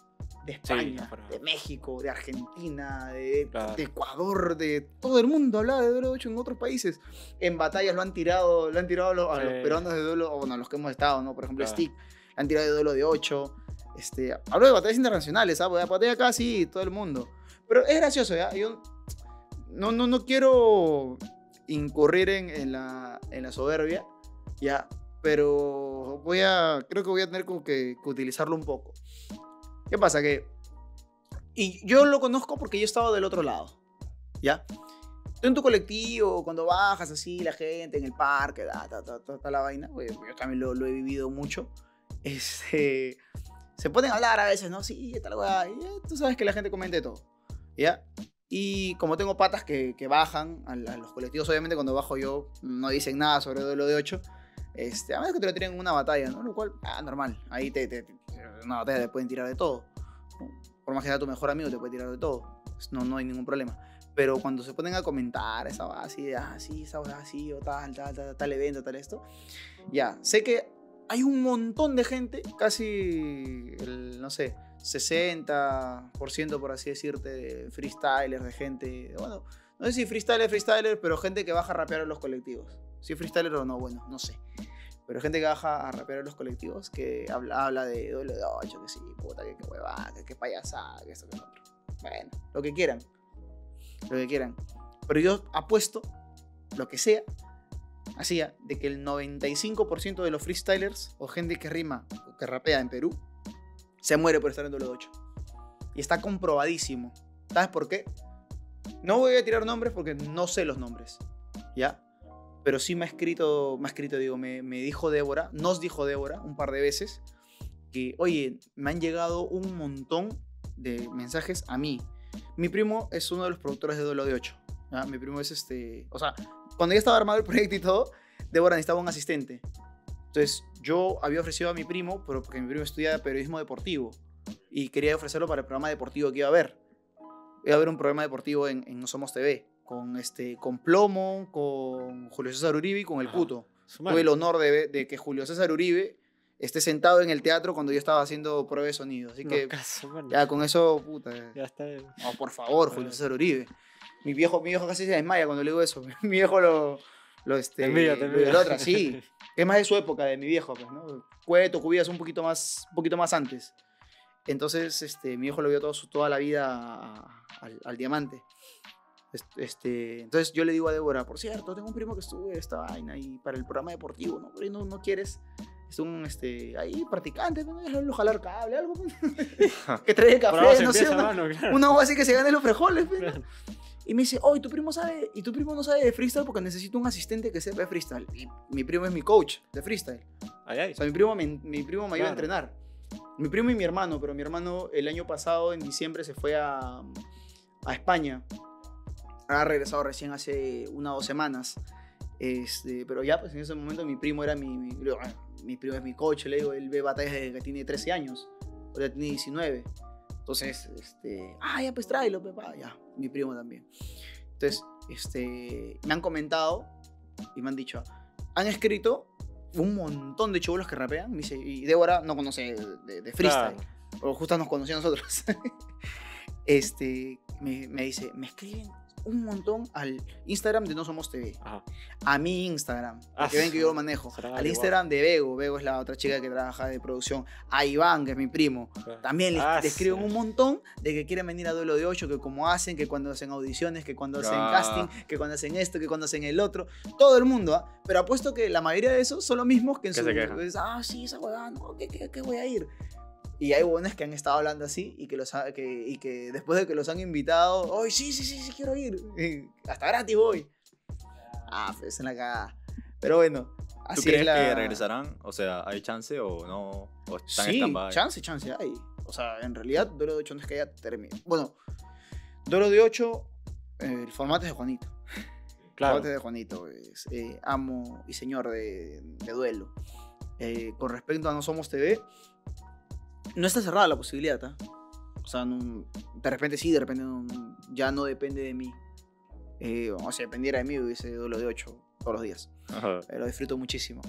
de España, afuera. de México, de Argentina, de, Claro. de Ecuador, de todo el mundo hablaba de Duelo de 8 en otros países. En batallas lo han tirado, lo han tirado a los, a los Sí. peruanos de Duelo, o bueno, a los que hemos estado, ¿no? Por ejemplo, Claro. Stick, han tirado de Duelo de 8. Este, hablo de batallas internacionales, ¿sabes? Batalla acá sí, todo el mundo. Pero es gracioso, ¿ya? Yo no, no, no quiero incurrir en, en la, en la soberbia, ¿ya? Pero voy a, creo que voy a tener como que, que utilizarlo un poco. ¿Qué pasa? Que, y yo lo conozco porque yo estaba del otro lado, ¿ya? Tú en tu colectivo, cuando bajas así, la gente en el parque, da, ta, ta, ta, la vaina, pues, yo también lo, lo he vivido mucho. [LAUGHS] Este, se pueden hablar a veces, ¿no? Sí, tal weá, tú sabes que la gente comenta todo, ¿ya? Y como tengo patas que, que bajan a, a los colectivos, obviamente cuando bajo yo no dicen nada sobre duelo de 8. Este, a menos que te lo tiren en una batalla, ¿no? Lo cual, ah, normal. Ahí te, te- te- una batalla te pueden tirar de todo. Por más que sea tu mejor amigo, te puede tirar de todo. Pues No, no hay ningún problema. Pero cuando se ponen a comentar esa así, de, ah, esa así, o tal, tal, tal, tal evento, tal esto, ya, sé que hay un montón de gente, casi, el, no sé, 60%, por así decirte, de freestylers, de gente, bueno, no sé si freestyler, freestyler, pero gente que baja a rapear en los colectivos. Si es freestyler o no, bueno, no sé. Pero gente que baja a rapear en los colectivos, que habla, habla de doble de ocho, que sí, puta, que, que huevada, que, que payasada, que esto, que lo otro. Bueno, lo que quieran. Lo que quieran. Pero yo apuesto, lo que sea, hacía, de que el 95% de los freestylers o gente que rima o que rapea en Perú se muere por estar en doble de 8. Y está comprobadísimo. ¿Sabes por qué? No voy a tirar nombres porque no sé los nombres. ¿Ya? Pero sí me ha escrito, me ha escrito, digo, me, me dijo Débora, nos dijo Débora un par de veces, que, oye, me han llegado un montón de mensajes a mí. Mi primo es uno de los productores de Duelo de 8. ¿ya? Mi primo es este. O sea, cuando ya estaba armado el proyecto y todo, Débora necesitaba un asistente. Entonces, yo había ofrecido a mi primo, pero porque mi primo estudia periodismo deportivo y quería ofrecerlo para el programa deportivo que iba a haber. Iba a haber un programa deportivo en, en No Somos TV con, este, con Plomo, con Julio César Uribe y con El. Puto. Tuve el honor de, de que Julio César Uribe esté sentado en el teatro cuando yo estaba haciendo prueba de sonido. Así No, que [LAUGHS] caso, mano. ya con eso, puta. Ya está. No, por favor, Julio César Uribe. Mi viejo, mi viejo casi se desmaya cuando le digo eso. [LAUGHS] Mi viejo lo, lo este, Te envidia, te envidia. idolatra, sí. [LAUGHS] Es más de su época, de mi viejo, pues, ¿no? Cueto, Cubillas un poquito más, un poquito más antes. Entonces, este, mi viejo lo vio todo, toda la vida a- al, al diamante. Est- Este, entonces yo le digo a Débora, por cierto, tengo un primo que estuvo esta vaina y para el programa deportivo, ¿no? Pero no, no quieres, es un, este, ahí practicante, ¿no? Déjalo jalar cable, algo, [LAUGHS] que trae algo café, no sé, una, claro. así que se gane los frijoles, ¿no? Claro. Y me dice, oh, ¿y tu primo sabe? ¿Y tu primo no sabe de freestyle? Porque necesito un asistente que sepa de freestyle. Y mi primo es mi coach de freestyle. Ay, ay. O sea, mi primo me, mi primo me ayuda a Claro. entrenar. Mi primo y mi hermano, pero mi hermano el año pasado, en diciembre, se fue a, a España. Ha regresado recién hace una o dos semanas. Este, pero ya, pues en ese momento mi primo era mi, mi, "Ah, mi primo es mi coach, le digo, él ve batallas desde que tiene 13 años, ahora tiene 19. Entonces, este, ah, ya pues tráelo, pepa, ya, mi primo también. Entonces, este, me han comentado y me han dicho, han escrito un montón de chubolos que rapean, me dice, y Débora no conoce de, de freestyle, Claro. o justo nos conoció a nosotros. [LAUGHS] este, me, me dice, me escriben un montón al Instagram de No Somos TV, Ajá. a mi Instagram, Ah, porque ven que yo lo manejo, al. Instagram de Bego, Bego es la otra chica que trabaja de producción, a Iván, que es mi primo, también le, Ah, escriben sí. un montón de que quieren venir a duelo de 8, que como hacen, que cuando hacen audiciones, que cuando hacen Ah. casting, que cuando hacen esto, que cuando hacen el otro. Todo el mundo, ¿ah? Pero apuesto que la mayoría de esos son los mismos que en Que su. se ah, sí, esa huevada, no, ¿qué, qué, qué voy a ir? Y hay buenos que han estado hablando así y que, los ha- que, y que después de que los han invitado, ¡ay, sí, sí, sí, sí, quiero ir! Y hasta gratis voy. Ah, pues en la cagada. Pero bueno, así ¿Tú crees es la... que regresarán? O sea, ¿hay chance o no? ¿O están Sí, chance, chance hay. O sea, en realidad, Duelo de 8 no es que haya terminado. Bueno, Duelo de 8, eh, el formato es de Juanito. [LAUGHS] El Claro. formato es de Juanito, es eh, amo y señor de, de duelo. Eh, con respecto a No Somos TV, no está cerrada la posibilidad, ¿ah? O sea, no- de repente sí, de repente no- ya no depende de mí. Eh, o sea, dependiera de mí, hubiese Duelo de 8 todos los días. Ajá. Eh, Lo disfruto muchísimo.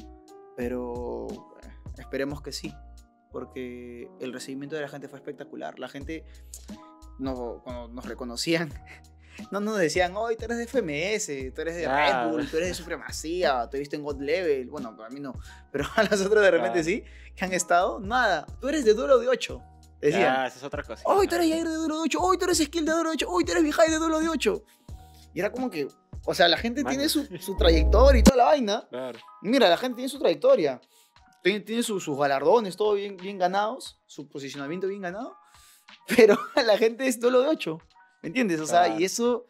Pero eh, esperemos que sí. Porque el recibimiento de la gente fue espectacular. La gente, no, cuando nos reconocían, [LAUGHS] no nos decían, hoy tú eres de FMS, tú eres de. Red Bull, tú eres de Supremacía, te viste en God Level. Bueno, para mí no. Pero [LAUGHS] a los otros de repente sí, que han estado, nada. Tú eres de Duelo de 8. Decían. Ya, esa es otra cosa. Hoy tú eres Jair de Duelo de 8, hoy tú eres Skill de Duelo de 8, hoy tú eres Vijay de Duelo de 8. Y era como que, o sea, la gente Mano. tiene su, su trayectoria y toda la vaina. Claro. Mira, la gente tiene su trayectoria. Tiene, tiene su- sus galardones, todo bien, bien ganados, su posicionamiento bien ganado. [LAUGHS] Pero la gente es Duelo de 8. ¿Me entiendes? O sea, Claro. y eso,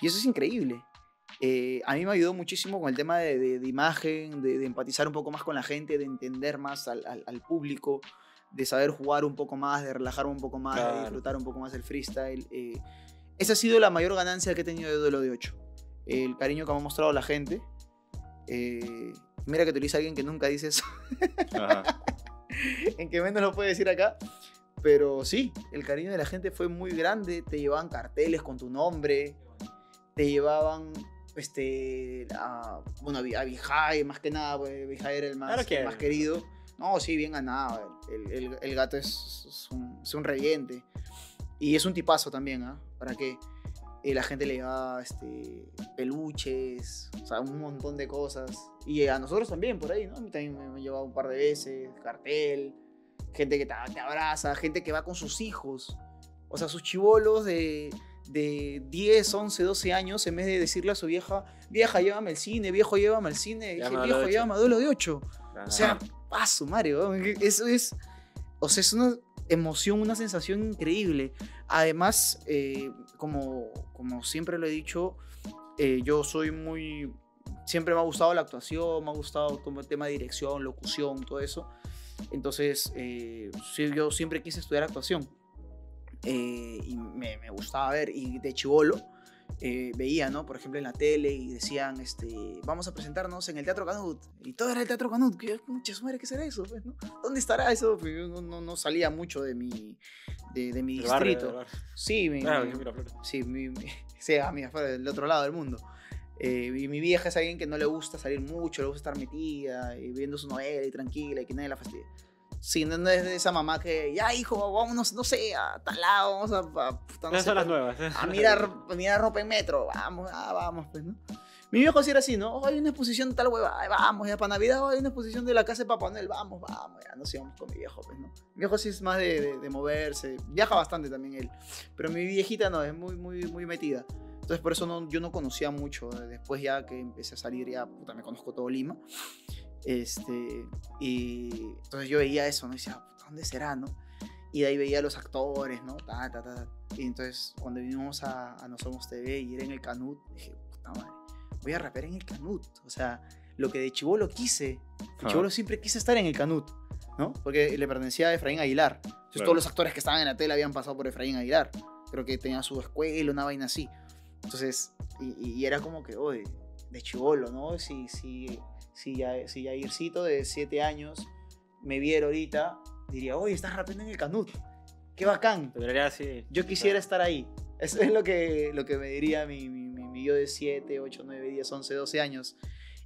y eso es increíble. Eh, a mí me ayudó muchísimo con el tema de, de- de imagen, de, de empatizar un poco más con la gente, de entender más al, al- al público, de saber jugar un poco más, de relajarme un poco más, de Claro. disfrutar un poco más el freestyle. eh. esa ha sido la mayor ganancia que he tenido de Duelo de 8. El cariño que me ha mostrado la gente. Eh, mira que tú eres alguien que nunca dice eso, Ajá. [LAUGHS] en que menos lo puede decir acá. Pero sí, el cariño de la gente fue muy grande. Te llevaban carteles con tu nombre. te llevaban este a, bueno a Vi- a Vijay más que nada pues Vijay era el más, Claro que- el más querido no sí bien ganado el, el- el gato es, es un, es un reviente y es un tipazo también ¿ah? para que eh, la gente le llevaba este, peluches, o sea, un montón de cosas. Y a nosotros también, por ahí, ¿no? A mí también me, me llevaba un par de veces, cartel, gente que te, te abraza, gente que va con sus hijos. O sea, sus chivolos de, de 10, 11, 12 años, en vez de decirle a su vieja, vieja, llévame al cine, viejo, llévame al cine, a viejo, llévame a duelo de 8. Claro. O sea, paso, Mario. Eso es. O sea, es una emoción, una sensación increíble. Además, eh, como, como siempre lo he dicho, eh, yo soy muy. Siempre me ha gustado la actuación, me ha gustado todo el tema de dirección, locución, todo eso. Entonces, eh, yo siempre quise estudiar actuación. Eh, y me, me gustaba ver. Y de chivolo, eh, veía, ¿no? Por ejemplo, en la tele y decían, este, vamos a presentarnos en el Teatro Canut. Y todo era el Teatro Canut. Que yo, "Concha su madre, ¿qué será eso? Pues, ¿no? ¿Dónde estará eso? Pues no, no, no salía mucho de mi, de, de mi El distrito. barrio. Sí, mi, Claro, mi- sí, mi, [LAUGHS] sí, a afuera, del otro lado del mundo. Eh, y mi vieja es alguien que no le gusta salir mucho, le gusta estar metida, y viendo su novela y tranquila y que nadie la fastidie. Sí, no, no es de esa mamá que, ya hijo, vámonos, no sé, a tal lado, vamos a, a, puta, no sé, las pero- nuevas. a mirar, a mirar ropa en metro, vamos, ah, vamos, pues, ¿no? Mi viejo sí era así, ¿no? Oh, hay una exposición de tal hueva, ay, vamos, ya para Navidad oh, hay una exposición de la casa de Papá Noel, vamos, vamos, ya nos íbamos con mi viejo, pues, ¿no? Mi viejo sí es más de, de- de moverse, viaja bastante también él, pero mi viejita no, es muy, muy, muy metida. Entonces por eso no, yo no conocía mucho, eh, después ya que empecé a salir ya, puta, me conozco todo Lima. Este, y entonces yo veía eso, ¿no? Y decía, ¿dónde será, no? Y de ahí veía a los actores, ¿no? Ta, ta, ta. Y entonces cuando vinimos a, a No Somos TV y era en el Canut, dije, puta madre, voy a rapear en el Canut. O sea, lo que de chivolo quise, de chivolo siempre quise estar en el Canut, ¿no? Porque le pertenecía a Efraín Aguilar. Entonces Claro. todos los actores que estaban en la tele habían pasado por Efraín Aguilar. Creo que tenía su escuela, una vaina así. Entonces, y, y era como que, oye, de chivolo, ¿no? Si, si, si, ya, si Jaircito de 7 años me viera ahorita, diría, oye, estás rapeando en el Canut. Qué bacán. Debería así. Yo quisiera estar ahí. Eso es lo que, lo que me diría mi, mi, mi- mi yo de 7, 8, 9, 10, 11, 12 años.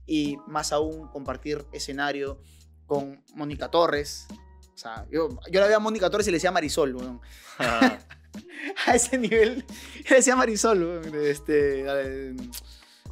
Y más aún compartir escenario con Mónica Torres. O sea, yo, yo la veía a Mónica Torres y le decía Marisol, weón. [LAUGHS] Ah, [LAUGHS] A ese nivel, yo decía Marisol, este, de,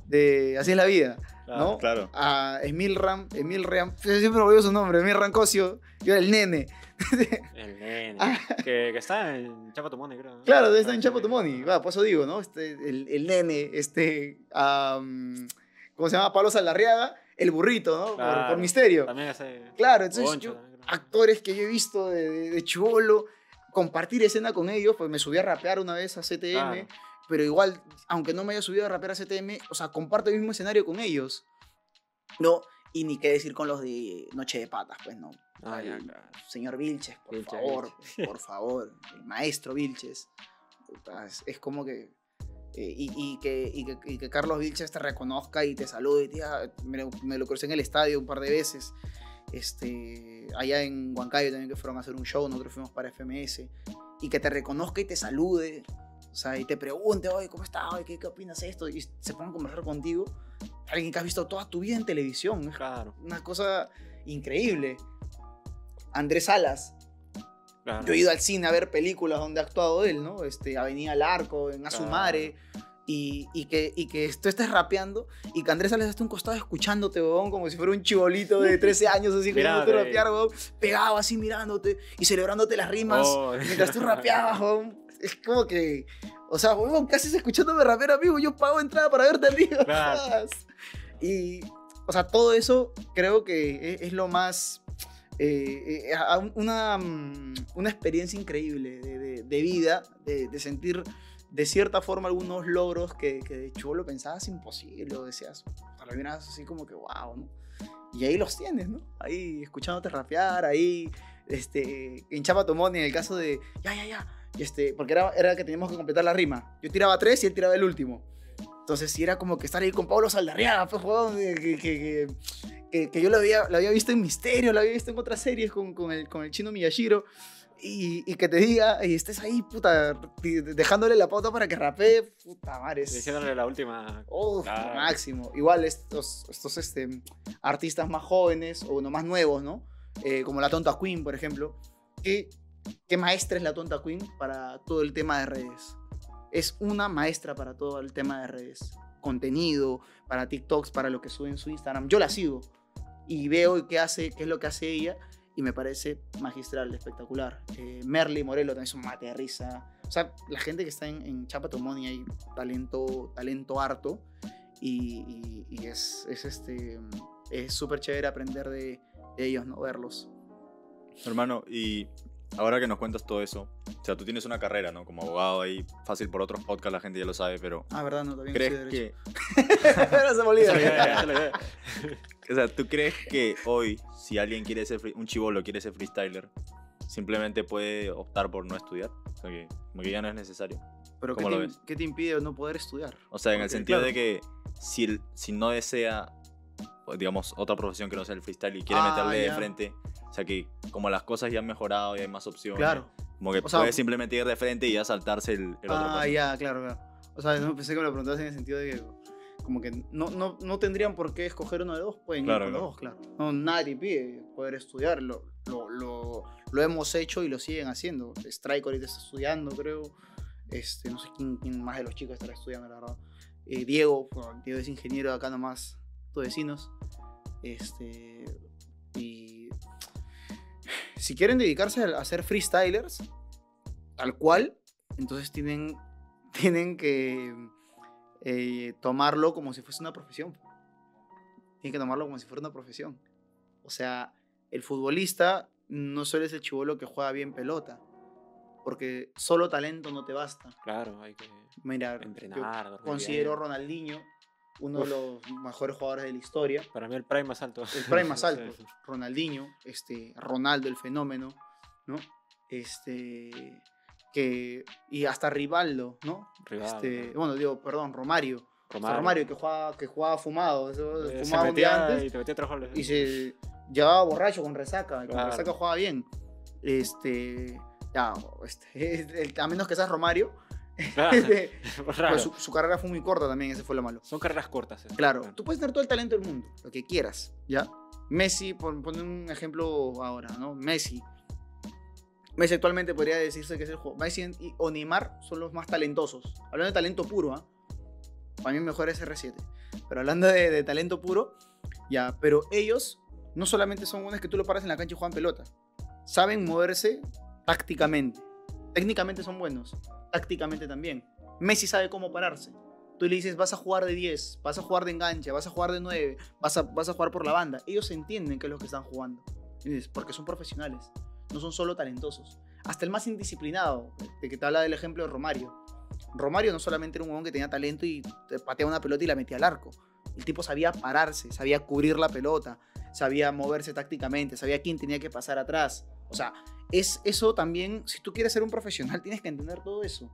de Así es la vida. ¿no? claro. A Emil Ram, Emil Ram, siempre me olvido su nombre, Emil Rancosio, yo era el nene. [LAUGHS] El nene. Ah. que, que está en Chapatumoni, creo. ¿no? Claro, está en Ah, Chapo sí. Tumoni. Va, por eso digo, ¿no? Este, el, el nene, este. am, ¿Cómo se llama? Pablo Saldarriaga, el burrito, ¿no? Por- Por, Claro. misterio. También hace. Claro, entonces Poncho yo- también, actores que yo he visto de, de, de chivolo, compartir escena con ellos, pues me subí a rapear una vez a CTM, Claro. pero igual, aunque no me haya subido a rapear a CTM, o sea, comparto el mismo escenario con ellos. ¿No? Y ni qué decir con los de Noche de Patas, pues no. Ah, Ay, claro. Señor Vilches, por Vilches, favor, Vilches. por [LAUGHS] favor, el maestro Vilches. Es, es como que. eh, y, y que, y, que, y que Carlos Vilches te reconozca y te salude. Tía, me, lo, me lo crucé en el estadio un par de veces. Este, allá en Huancayo también que fueron a hacer un show, nosotros fuimos para FMS. Y que te reconozca y te salude. O sea, y te pregunte, oye, ¿cómo estás? Oye, ¿qué, ¿qué opinas de esto? Y se pongan a conversar contigo. Alguien que has visto toda tu vida en televisión. Es Claro, una cosa increíble. Andrés Salas. claro. Yo he ido al cine a ver películas donde ha actuado él, ¿no? Este, Avenida al Arco, en Azumare. Y, y que, y que tú estés rapeando y que Andrés Salas esté un costado escuchándote, como si fuera un chibolito de 13 años, así Mirándote. rapear, weón, pegado así mirándote y celebrándote las rimas Oh. [LAUGHS] mientras tú rapeabas, weón. Es como que, o sea, ¿qué haces escuchándome rapear, amigo? Yo pago entrada para verte al día. Claro. [LAUGHS] Y, o sea, todo eso creo que es, es lo más. eh, eh, una, mm, una experiencia increíble de, de- de vida, de, de sentir de cierta forma algunos logros que, que de hecho lo pensabas imposible, o decías, o lo miras así como que wow, ¿no? Y ahí los tienes, ¿no? Ahí escuchándote rapear, ahí este, en Chapatomoni, en el caso de, ya, ya, ya, y este, porque era, era que teníamos que completar la rima. Yo tiraba tres y él tiraba el último. Entonces sí era como que estar ahí con Pablo Saldarriaga, pues, que, que, que, que- que yo lo había, lo había visto en Misterio, lo había visto en otras series con, con, el, con el chino Miyashiro. Y, y que te diga, y estés ahí, puta, dejándole la pauta para que rapee, puta madre. Diciéndole la última. Claro. máximo. Igual estos, estos este, artistas más jóvenes o no más nuevos, ¿no? Eh, como la Tonta Queen, por ejemplo. ¿Qué, ¿Qué maestra es la Tonta Queen para todo el tema de redes? Es una maestra para todo el tema de redes. Contenido, para TikToks, para lo que sube en su Instagram. Yo la sigo y veo qué, hace, qué es lo que hace ella y me parece magistral, espectacular. Eh, Merly Morelo también es un mate de risa. O sea, la gente que está en, en Chapa Tomoni hay talento, talento harto y, y- y es, es este es súper chévere aprender de, de ellos, ¿no? Verlos. Hermano, y ahora que nos cuentas todo eso, o sea, tú tienes una carrera, ¿no? Como abogado ahí, fácil por otros podcasts, la gente ya lo sabe, pero Ah, verdad, no, también ¿crees que. Ahora [LAUGHS] se me olvida. [LAUGHS] O sea, tú crees que hoy, si alguien quiere ser, free- un chivolo quiere ser freestyler, simplemente puede optar por no estudiar? O sea, que como que ya no es necesario. Pero ¿qué ¿Cómo lo te, ves? qué te impide no poder estudiar? O sea, en el Porque, sentido claro. de que si, el- si no desea, o digamos, otra profesión que no sea el freestyle y quiere Ah, meterle de ya. frente, o sea, que como las cosas ya han mejorado y hay más opciones, Claro. como que O sea, puede simplemente ir de frente y ya saltarse el, el otro Ah, ya, claro, claro. O sea, no pensé que me lo preguntabas en el sentido de que como que no, no, no tendrían por qué escoger uno de dos, pueden Claro, ir con claro. los dos, claro. No, nadie pide poder estudiar, lo, lo, lo, lo hemos hecho y lo siguen haciendo. Strike ahorita está estudiando, creo. Este, no sé quién, quién más de los chicos estará estudiando, la verdad. Eh, Diego, bueno, Diego es ingeniero de acá nomás, todos vecinos. Este, y si quieren dedicarse a, ser freestylers, tal cual, entonces tienen, [LAUGHS] tienen que eh, tomarlo como si fuese una profesión. Tienen que tomarlo como si fuera una profesión. O sea, el futbolista no solo es el chivolo que juega bien pelota, porque solo talento no te basta. Claro, hay que Mira, entrenar. considero a. Ronaldinho uno Uf. de los mejores jugadores de la historia. Para mí el prime más alto. El prime más [LAUGHS] Sí. alto. Ronaldinho, este, Ronaldo el fenómeno, ¿no? Este, que, y hasta Rivaldo, ¿no? Rivaldo, Este, ¿no? bueno, digo, perdón, Romario. O sea, Romario. Romario que jugaba, que jugaba fumado, eso, Eh, se fumaba un día metía antes y te metía goles. y se llevaba borracho con resaca, y con Claro. resaca jugaba bien. Este, ya, este, [LAUGHS] a menos que seas Romario, [LAUGHS] [LAUGHS] pues raro. su, su carrera fue muy corta también, ese fue lo malo. Son carreras cortas. eh. Claro, tú puedes tener todo el talento del mundo, lo que quieras, ¿ya? Messi, por poner un ejemplo ahora, ¿no? Messi. Messi actualmente podría decirse que es el juego. Messi y- o Neymar son los más talentosos. Hablando de talento puro, ¿ah? Para mí mejor es R7. Pero hablando de, de talento puro, ya. Pero ellos no solamente son buenos que tú lo paras en la cancha y juegan pelota. Saben moverse tácticamente. Técnicamente son buenos. Tácticamente también. Messi sabe cómo pararse. Tú le dices, vas a jugar de 10, vas a jugar de enganche, vas a jugar de 9, vas a, vas a jugar por la banda. Ellos entienden qué es lo que están jugando. Porque son profesionales. No son solo talentosos. Hasta el más indisciplinado, de que te habla del ejemplo de Romario. Romario no solamente era un huevón que tenía talento y te pateaba una pelota y la metía al arco. El tipo sabía pararse, sabía cubrir la pelota, sabía moverse tácticamente, sabía quién tenía que pasar atrás. O sea, es eso también, si tú quieres ser un profesional, tienes que entender todo eso.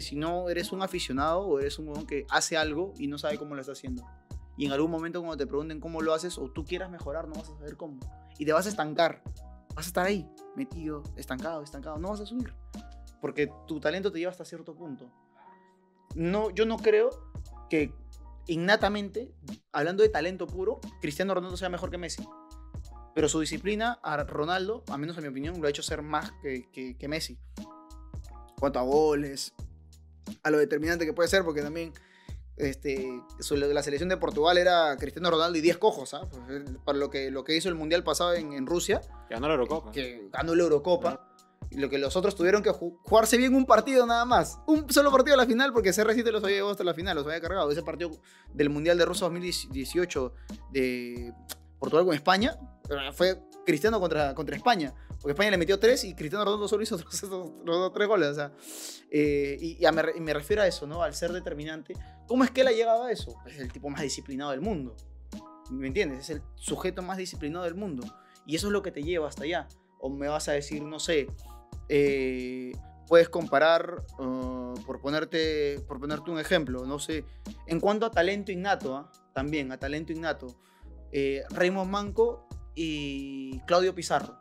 Si no, eres un aficionado o eres un que hace algo y no sabe cómo lo está haciendo. Y en algún momento cuando te pregunten cómo lo haces o tú quieras mejorar, no vas a saber cómo. Y te vas a estancar. Vas a estar ahí, metido, estancado, estancado. No vas a subir. Porque tu talento te lleva hasta cierto punto. No, yo no creo que innatamente, hablando de talento puro, Cristiano Ronaldo sea mejor que Messi. Pero su disciplina a Ronaldo, a menos en mi opinión, lo ha hecho ser más que, que, que Messi. Cuanto a goles, a lo determinante que puede ser, porque también este, su- la selección de Portugal era Cristiano Ronaldo y 10 cojos, ¿ah? Pues, para lo que, lo que hizo el Mundial pasado en, en Rusia, Que ganó la Eurocopa. que ganó la Eurocopa. Y lo que los otros tuvieron que ju- jugarse bien un partido nada más. Un solo partido a la final, porque CR7 los había llevado hasta la final, los había cargado. Ese partido del Mundial de Rusia 2018 de Portugal con España eh, fue Cristiano contra, contra España. Porque España le metió tres y Cristiano Ronaldo solo hizo [LAUGHS] los, los tres goles. O sea, eh, y, y a me, y me refiero a eso, ¿no? Al ser determinante. ¿Cómo es que él ha llegado a eso? Es el tipo más disciplinado del mundo. ¿Me entiendes? Es el sujeto más disciplinado del mundo. Y eso es lo que te lleva hasta allá. O me vas a decir, no sé, eh, puedes comparar, uh, por, ponerte, por ponerte un ejemplo, no sé, en cuanto a talento innato, ¿ah? también a talento innato, eh, Raymond Manco y Claudio Pizarro.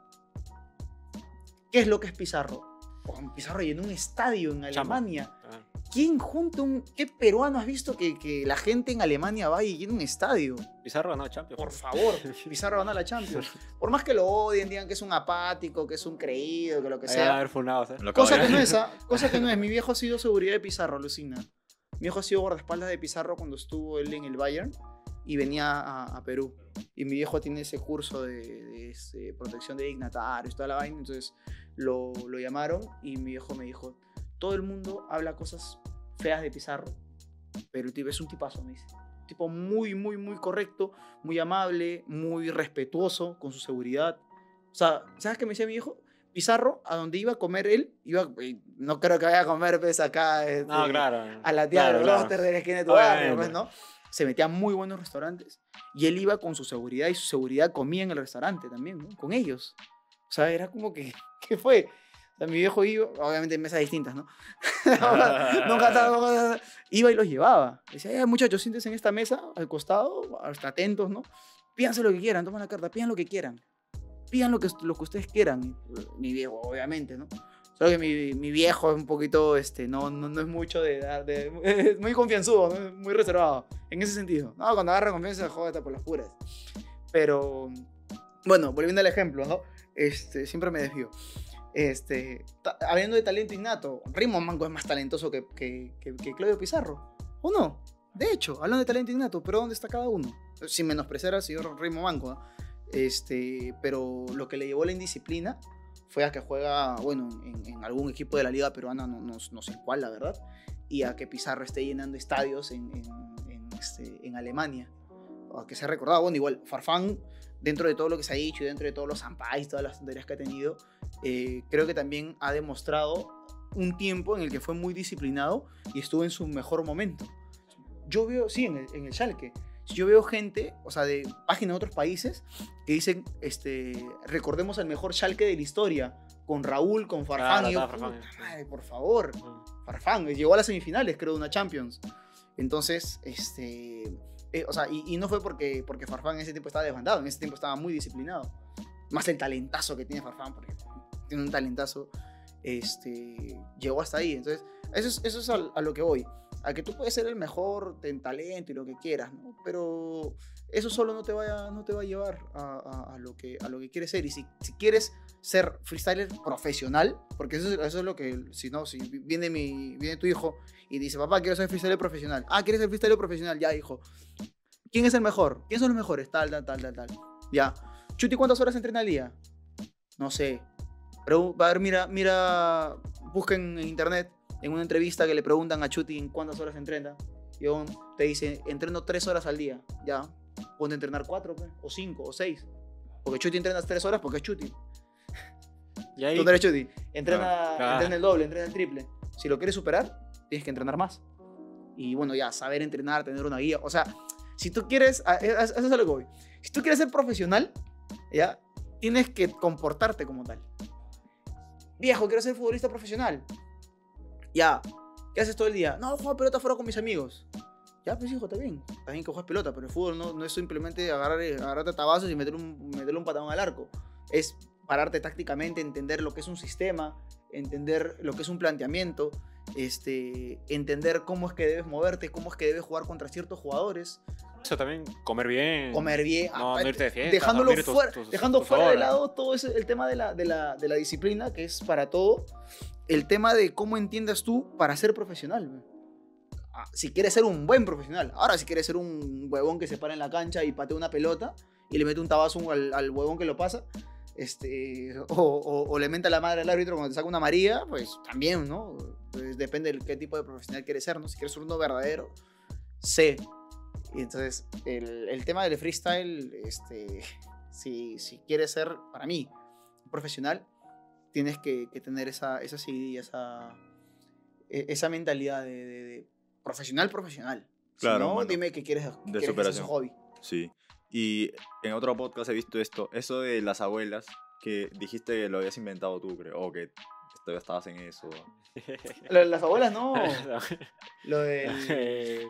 ¿Qué es lo que es Pizarro? Juan Pizarro llenó un estadio en. Alemania. Ah, ¿Quién junta un... ¿Qué peruano has visto que, que la gente en Alemania va y llena un estadio? Pizarro ganó Champions. Por favor, [LAUGHS] Pizarro gana la Champions. Por más que lo odien, digan que es un apático, que es un creído, que lo que Ahí van a sea. haber funado, acabo Cosa que no es, [LAUGHS] cosa que no es. Mi viejo ha sido seguridad de Pizarro, alucina. Mi viejo ha sido guardaespaldas de Pizarro cuando estuvo él en el Bayern y venía a, a Perú. Y mi viejo tiene ese curso de, de, este, protección de dignatarios, toda la vaina. Entonces lo, lo llamaron y mi viejo me dijo, todo el mundo habla cosas feas de Pizarro, pero el tipo es un tipazo, me dice. Un tipo muy, muy, muy correcto, muy amable, muy respetuoso con su seguridad. O sea, ¿sabes qué me decía mi viejo? Pizarro, a donde iba a comer él, iba, no creo que vaya a comer pues, acá este, No, claro. a la tía Claro, del claro. de la esquina de tu barrio, pues. ¿no? Se metía a muy buenos restaurantes y él iba con su seguridad y su seguridad comía en el restaurante también, ¿no? Con ellos. O sea, era como que, [LAUGHS] ¿qué fue? O sea, mi viejo iba, obviamente en mesas distintas, ¿no? [LAUGHS] nunca iba y los llevaba. Decía, "Ya, muchachos, siéntense en esta mesa, al costado, hasta atentos, ¿no? Pídanse lo que quieran, tomen la carta, pidan lo que quieran. Pidan lo que, lo que ustedes quieran. Mi viejo, obviamente, ¿no? Solo que mi, mi viejo es un poquito, este, no, no, no es mucho de dar, de, [LAUGHS] es muy confianzudo, muy reservado, en ese sentido. No, cuando agarra confianza, jódete por las puras. Pero, bueno, volviendo al ejemplo, ¿no? Este, siempre me desvío. Este, hablando de talento innato, Rimo Manco es más talentoso que, que, que, que Claudio Pizarro, ¿o no? De hecho, hablando de talento innato, pero ¿dónde está cada uno? Sin menospreciar al señor Rimo Manco, ¿no? Este, pero lo que le llevó la indisciplina fue a que juega, bueno, en, en algún equipo de la liga peruana, no, no, no sé cuál, la verdad, y a que Pizarro esté llenando estadios en, en, en, este, Alemania. O a que se ha recordado, bueno, igual, Farfán, dentro de todo lo que se ha dicho y dentro de todos los zampais, todas las tonterías que ha tenido, eh, creo que también ha demostrado un tiempo en el que fue muy disciplinado y estuvo en su mejor momento. Yo veo, sí, en el, en el Schalke, yo veo gente, o sea, de páginas de otros países, que dicen, este, recordemos el mejor Schalke de la historia, con Raúl, con Farfán, Claro, y yo, Farfán, "Puta sí. madre, por favor, Mm. Farfán, llegó a las semifinales, creo, de una Champions. Entonces, este, eh, o sea, y, y no fue porque, porque Farfán en ese tiempo estaba desbandado, en ese tiempo estaba muy disciplinado. Más el talentazo que tiene Farfán, porque tiene un talentazo, este, llegó hasta ahí. Entonces, eso es, eso es al- a, lo que voy. A que tú puedes ser el mejor en talento y lo que quieras, ¿no? Pero eso solo no te, vaya, no te va a llevar a, a- a lo, que, a lo que quieres ser. Y si, si quieres ser freestyler profesional, porque eso es, eso es lo que, si no, si viene, mi, viene tu hijo y dice, papá, quiero ser freestyler profesional. Ah, ¿quieres ser freestyler profesional? Ya, hijo. ¿Quién es el mejor? ¿Quiénes son los mejores? Tal, tal, tal, tal, tal. Ya. Chuti, ¿cuántas horas entrena al día? No sé. Pero, a ver, mira, mira, busquen en internet, en una entrevista que le preguntan a Chuti en cuántas horas entrena. Y aún te dice, entreno tres horas al día. Ya. Ponte a entrenar cuatro, pues, o cinco, o seis. Porque Chuti entrena tres horas porque es Chuti. Y ahí, Tú no eres Chuti. Entrena, Claro. entrena el doble, entrena el triple. Si lo quieres superar, tienes que entrenar más. Y bueno, ya, saber entrenar, tener una guía. O sea, si tú quieres, eso es a lo que voy. Si tú quieres ser profesional, ya, tienes que comportarte como tal. Viejo, quiero ser futbolista profesional. Ya, ¿qué haces todo el día? No, juego pelota fuera con mis amigos. Ya, pues hijo, está bien. Está bien que juegues pelota, pero el fútbol no, no es simplemente agarrar, agarrarte a tabazos y meter un, meterle un patadón al arco. Es pararte tácticamente, entender lo que es un sistema, entender lo que es un planteamiento, este, entender cómo es que debes moverte, cómo es que debes jugar contra ciertos jugadores, eso también, comer bien. comer bien, No, no irte de fiesta. dejándolo tus- fuera, tus- dejando tus fuera de lado todo ese, el tema de la, de, la, de la disciplina, que es para todo, el tema de cómo entiendas tú para ser profesional. Ah, Si quieres ser un buen profesional. Ahora, si quieres ser un huevón que se para en la cancha y patea una pelota y le mete un tabazo al, al huevón que lo pasa, este, o, o- o le la madre al árbitro cuando te saca una amarilla, pues también, ¿no? Pues depende de qué tipo de profesional quieres ser, ¿no? Si quieres ser uno verdadero, sé. Y entonces, el, el tema del freestyle, este, [LAUGHS] si, si quieres ser, para mí, profesional, tienes que, que tener esa, esa CD, esa, e- esa mentalidad de, de- de profesional, profesional. Claro, si no, dime que quieres, que quieres superación. hacer su hobby. Sí. Y en otro podcast he visto esto, eso de las abuelas, que dijiste que lo habías inventado tú, creo, o que todavía estabas en eso. Lo de las abuelas, no. [LAUGHS] Lo del... [LAUGHS]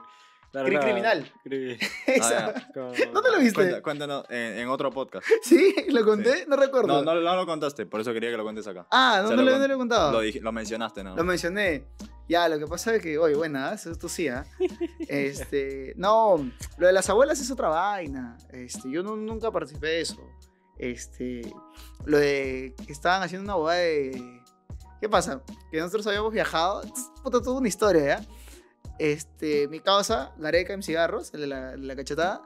Eh, Claro, Cri claro. criminal. Cri-. [LAUGHS] Ah, como- ¿Dónde lo viste? Cuenta- cuéntanos en, en otro podcast. [LAUGHS] ¿Sí? ¿Lo conté? No recuerdo. No, no, no lo contaste, por eso quería que lo cuentes acá. Ah, no, Se no, lo lo, no he contado. Lo, mencionaste, ¿no? Lo mencioné. Ya, lo que pasa es que, oye, buena, ¿eh? eso esto sí, ¿ah? [LAUGHS] Este, no, lo de las abuelas es otra vaina. Este, yo no- nunca participé de eso. Este, lo de que estaban haciendo una boda de... ¿Qué pasa? Que nosotros habíamos viajado, puta, toda una historia, ¿ya? Este, mi causa, Gareca en cigarros, el de la, cachetada,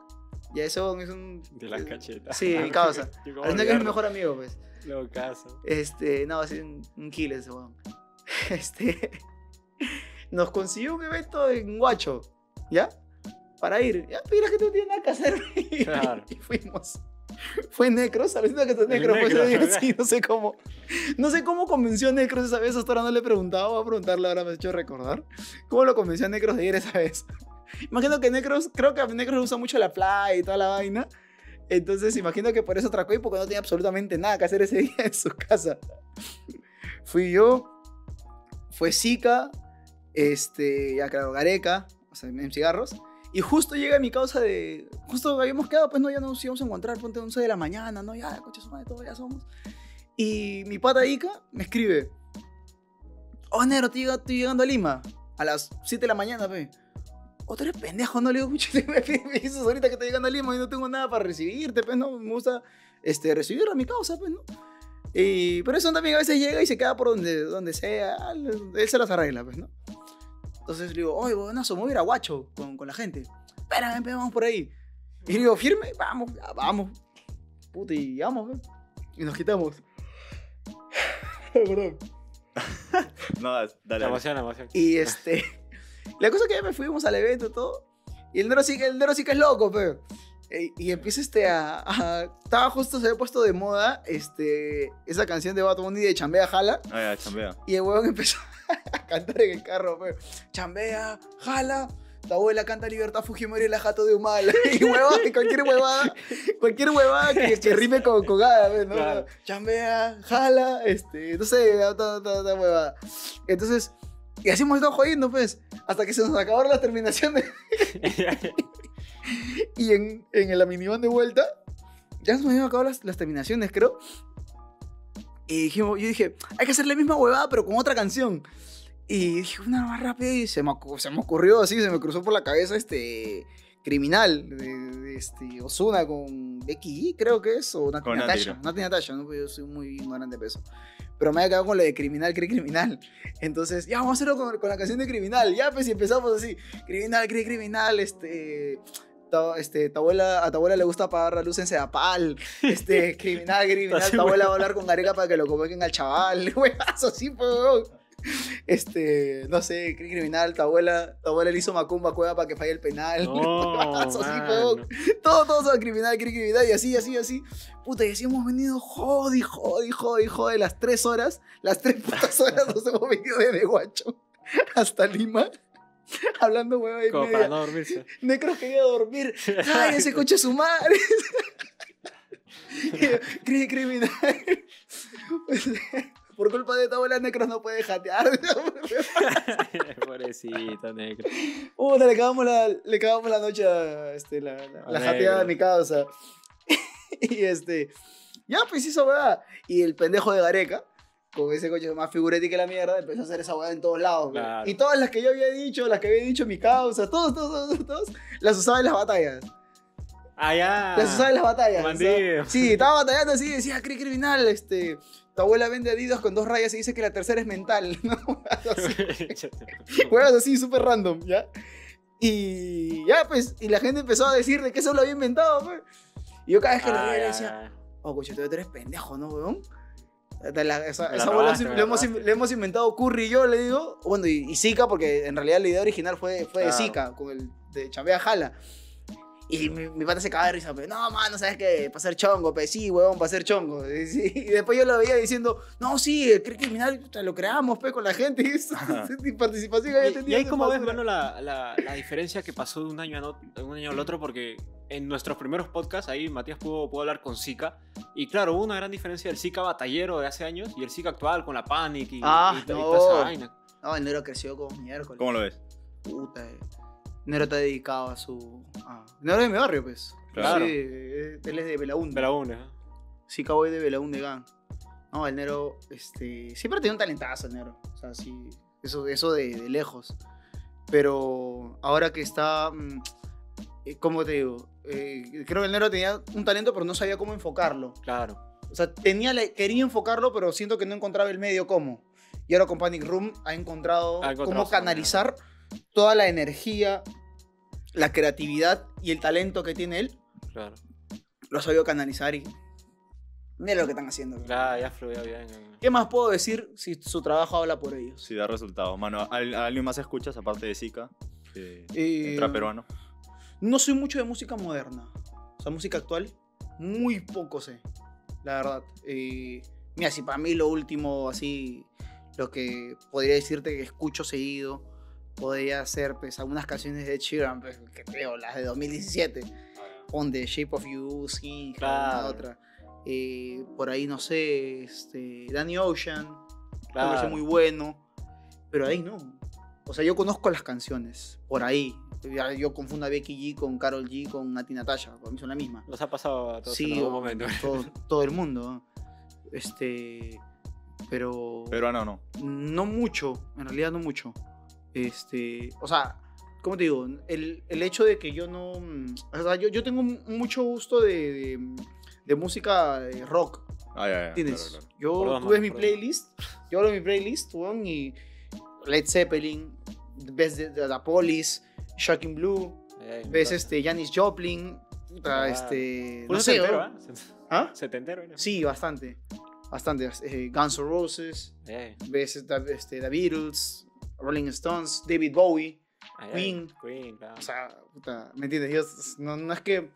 ya eso es un... De las cachetas. Sí, mi [LAUGHS] causa. Al que es mi mejor amigo, pues. Lo caso. Este, no, así un, un kill ese weón. [LAUGHS] Este, nos consiguió un evento en Guacho, ¿ya? Para ir. Ya, mira que no tiene nada que hacer. [LAUGHS] Claro. y fuimos. Fue Necros, alucina que está Necros, ¿verdad? sí, no sé cómo. No sé cómo convenció a Necros esa vez, hasta ahora no le he preguntado, voy a preguntarle ahora, me ha hecho recordar. ¿Cómo lo convenció a Necros de ir esa vez? [LAUGHS] Imagino que Necros, creo que a Necros usa mucho la playa y toda la vaina. Entonces imagino que por eso atracó y porque no tenía absolutamente nada que hacer ese [LAUGHS] día en su casa. Fui yo, fue Zika, este, ya claro, Gareca, o sea, en cigarros. Y justo llega mi causa de. Justo habíamos quedado, pues no, ya nos íbamos a encontrar, ponte 11 de la mañana, no, ya, coche madre, todo, ya somos. Y mi pata Ica me escribe: Oh, Nero, estoy, estoy llegando a Lima a las 7 de la mañana, pe. O tú eres pendejo, no le digo, "Pucha, me [LAUGHS] me dices ahorita que estoy llegando a Lima y no tengo nada para recibirte, pues no, me gusta este, recibir a mi causa, pues no. Y, pero eso también a veces llega y se queda por donde, donde sea, él se las arregla, pues, ¿no? Entonces le digo, oye, buenazo, me voy a ir a Guacho con, con la gente. Espérame, vamos por ahí. Y le digo, firme, vamos, ya, vamos. Puta, y vamos, pe. Y nos quitamos. [LAUGHS] Perdón. [LAUGHS] No, dale. La dale. emoción, la emoción. Y este. [LAUGHS] La cosa es que ya me fuimos al evento y todo. Y el Nero sí, que- el Nero sí que es loco, pe. E- Y empieza este a, a- Estaba justo, se había puesto de moda este, esa canción de Bad Bunny de Chambea Jala. Ah, ya, chambea. Y el huevón [LAUGHS] empezó a cantar en el carro, pe. Chambea, jala. Tu abuela canta Libertad Fujimori y la jato de Humala. [LAUGHS] Y huevón, cualquier huevada, cualquier huevada que, que rime con cogada, pe, ¿no? Claro. Chambea, jala, este, no sé, toda, toda, toda huevada. Entonces, y así hemos estado jodiendo, pues, hasta que se nos acabaron las terminaciones. [LAUGHS] [LAUGHS] Y en, en la minivan de vuelta, ya nos habían acabado las, las terminaciones, creo. Y dijimos, yo dije, hay que hacer la misma huevada, pero con otra canción. Y dije, una más rápida y se me, se me ocurrió así, se me cruzó por la cabeza este criminal de, de este Osuna con Becky creo que es, o Nati Natasha. Nati Natasha, ¿no? Porque yo soy muy ignorante de peso. Pero me había quedado con lo de criminal, cri criminal. Entonces, ya vamos a hacerlo con, con la canción de criminal. Ya, pues, y empezamos así: criminal, cri criminal, este. Este, tu abuela, a tu abuela le gusta apagar la luz en Sedapal. Este, [LAUGHS] criminal, criminal. Tu abuela va a hablar con Gareca para que lo convoquen al chaval. [LAUGHS] Huevazo, así, pues. Este, no sé, cri- criminal. Tu abuela, tu abuela le hizo macumba cueva para que falle el penal. No, [LAUGHS] así. Todo, todo son criminal, cri- criminal. Y así, así, así. Puta, y así hemos venido jodi, jodi, jodi, jodi. Las tres horas, las tres putas horas nos hemos venido desde Guacho hasta Lima. [LAUGHS] Hablando hueva y Como media. para no dormirse. [LAUGHS] Necros quería dormir. ¡Ay, ese coche su madre! [LAUGHS] Cri- criminal. Por culpa de tu abuela, Necros no puede jatear. Pobrecito, negro. Puta, le cagamos la, le cagamos la noche a este, la, la, jateada de mi causa. y este. Ya, pues hizo weá. Y el pendejo de Gareca, con ese coche más figuretti que la mierda, empezó a hacer esa weá en todos lados. Claro. Y todas las que yo había dicho, las que había dicho mi causa, todos, todos, todos, todos, las usaba en las batallas. Ah, ya. Las usaba en las batallas. bandido. o sea, sí, estaba batallando así, decía, cri criminal, este. Tu abuela vende Adidas con dos rayas y dice que la tercera es mental, [LAUGHS] ¿no? [LAUGHS] Juegas así, súper random, ¿ya? Y ya, pues, y la gente empezó a decir de que eso lo había inventado, pues. Y yo cada vez que lo Ah, veía le ya, decía, oh, coche, tú eres pendejo, ¿no, weón? De la- esa la esa robaste, hemos, le hemos inventado Curry y yo, le digo. Bueno, y, y Zika, porque en realidad la idea original fue, fue de. Zika, con el de Chambea Jala. Y mi, mi pata se cagaba de risa, pero no, mano, ¿sabes qué? Para ser chongo, pues sí, huevón, para ser chongo. [LAUGHS] Y, sí, y después yo lo veía diciendo, no, sí, el cri- criminal lo creamos, pues, con la gente. [LAUGHS] Y, eso, [LAUGHS] y participación que había tenido. y ahí como ves, mano, la, la, la diferencia que pasó de un año, a no- de un año al otro, porque en nuestros primeros podcasts, ahí Matías pudo, pudo hablar con Zika, y claro, hubo una gran diferencia del Zika batallero de hace años y el Zika actual con la Panic y, Ah, y, y no. toda esa vaina. No, el negro creció como miércoles. ¿Cómo lo ves? Puta, eh. Nero está dedicado a su. A... Nero es de mi barrio, pues. Claro. Sí, eh, él es de Belaunde. De la UNE. ¿eh? Sí, Cowboy de Belaunde Gang. No, el Nero, este. Siempre ha tenido un talentazo, el Nero. O sea, sí. Eso, eso de, de lejos. Pero ahora que está. mm, eh, ¿Cómo te digo? Eh, creo que el Nero tenía un talento, pero no sabía cómo enfocarlo. Claro. O sea, tenía la- quería enfocarlo, pero siento que no encontraba el medio cómo. Y ahora con Panic Room ha encontrado, Ha encontrado cómo su canalizar toda la energía, la creatividad y el talento que tiene él. Claro. Lo ha sabido canalizar y mira lo que están haciendo. bro. Ya, ya fluyó bien. eh. ¿Qué más puedo decir si su trabajo habla por ellos? Sí, da resultados. Mano, ¿al- ¿a alguien más escuchas aparte de Zika? Eh, Eh, trap peruano. No soy mucho de música moderna. O sea, música actual, muy poco sé. La verdad. Eh, mira, si para mí lo último, así, lo que podría decirte que escucho seguido, podría ser, pues, algunas canciones de Sheeran, pues, que creo, las de 2017. On The Shape of You, sí, Claro. otra. Eh, por ahí, no sé, este, Danny Ocean, me Claro. parece muy bueno. Pero ahí no. O sea, yo conozco las canciones, por ahí. Yo confundo a Becky G con Carol G con Nati Natasha, para mí son la misma. Nos ha pasado a todos Sí, en algún o- momento. todo, [LAUGHS] todo el mundo. Este. Pero. Peruano no. No mucho, en realidad no mucho. Este. O sea, ¿cómo te digo? El, el hecho de que yo no. mm, O sea, yo, yo tengo mucho gusto de, de, de música de rock. Ah, ya, ya. ¿Entiendes? claro, claro. Yo, tú ves mi playlist, yo hablo de mi playlist, weón, y Led Zeppelin, ves de, de The Police, Shocking Blue, Eh, ves claro. este Janis Joplin, Claro. este, no sé, setentero. ¿eh? ¿Ah? Setentero, ¿no? Sí, bastante, bastante, eh, Guns N' Roses, Eh, ves este, The Beatles, Rolling Stones, David Bowie, eh, Queen. Queen, claro. o sea, puta, ¿me entiendes? Yo no, no es que,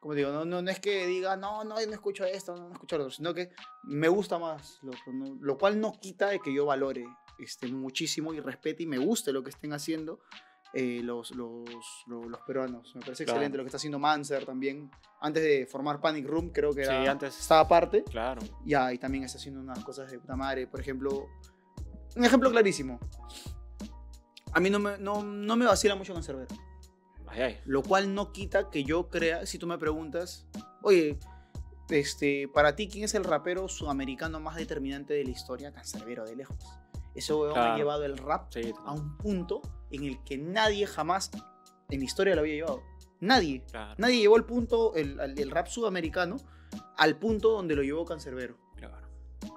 como digo, no, no, no es que diga, no, no, no escucho esto, no, escucho lo otro, sino que me gusta más, lo, lo cual no quita de que yo valore este, muchísimo y respete y me guste lo que estén haciendo eh, los, los, los, los peruanos. Me parece Claro. excelente lo que está haciendo Manser también. Antes de formar Panic Room, creo que Sí, era, antes- estaba aparte. Claro. Ya, y también está haciendo unas cosas de puta madre. Por ejemplo, un ejemplo clarísimo. A mí no me, no, no me vacila mucho Cancerbero. Ay, ay. Lo cual no quita que yo crea, si tú me preguntas, oye, este, para ti, ¿quién es el rapero sudamericano más determinante de la historia? Cancerbero, de lejos. Ese weón ha llevado el rap Sí, a un punto en el que nadie jamás en la historia lo había llevado. Nadie. claro. Nadie llevó el punto, el- el rap sudamericano, al punto donde lo llevó Cancerbero. claro.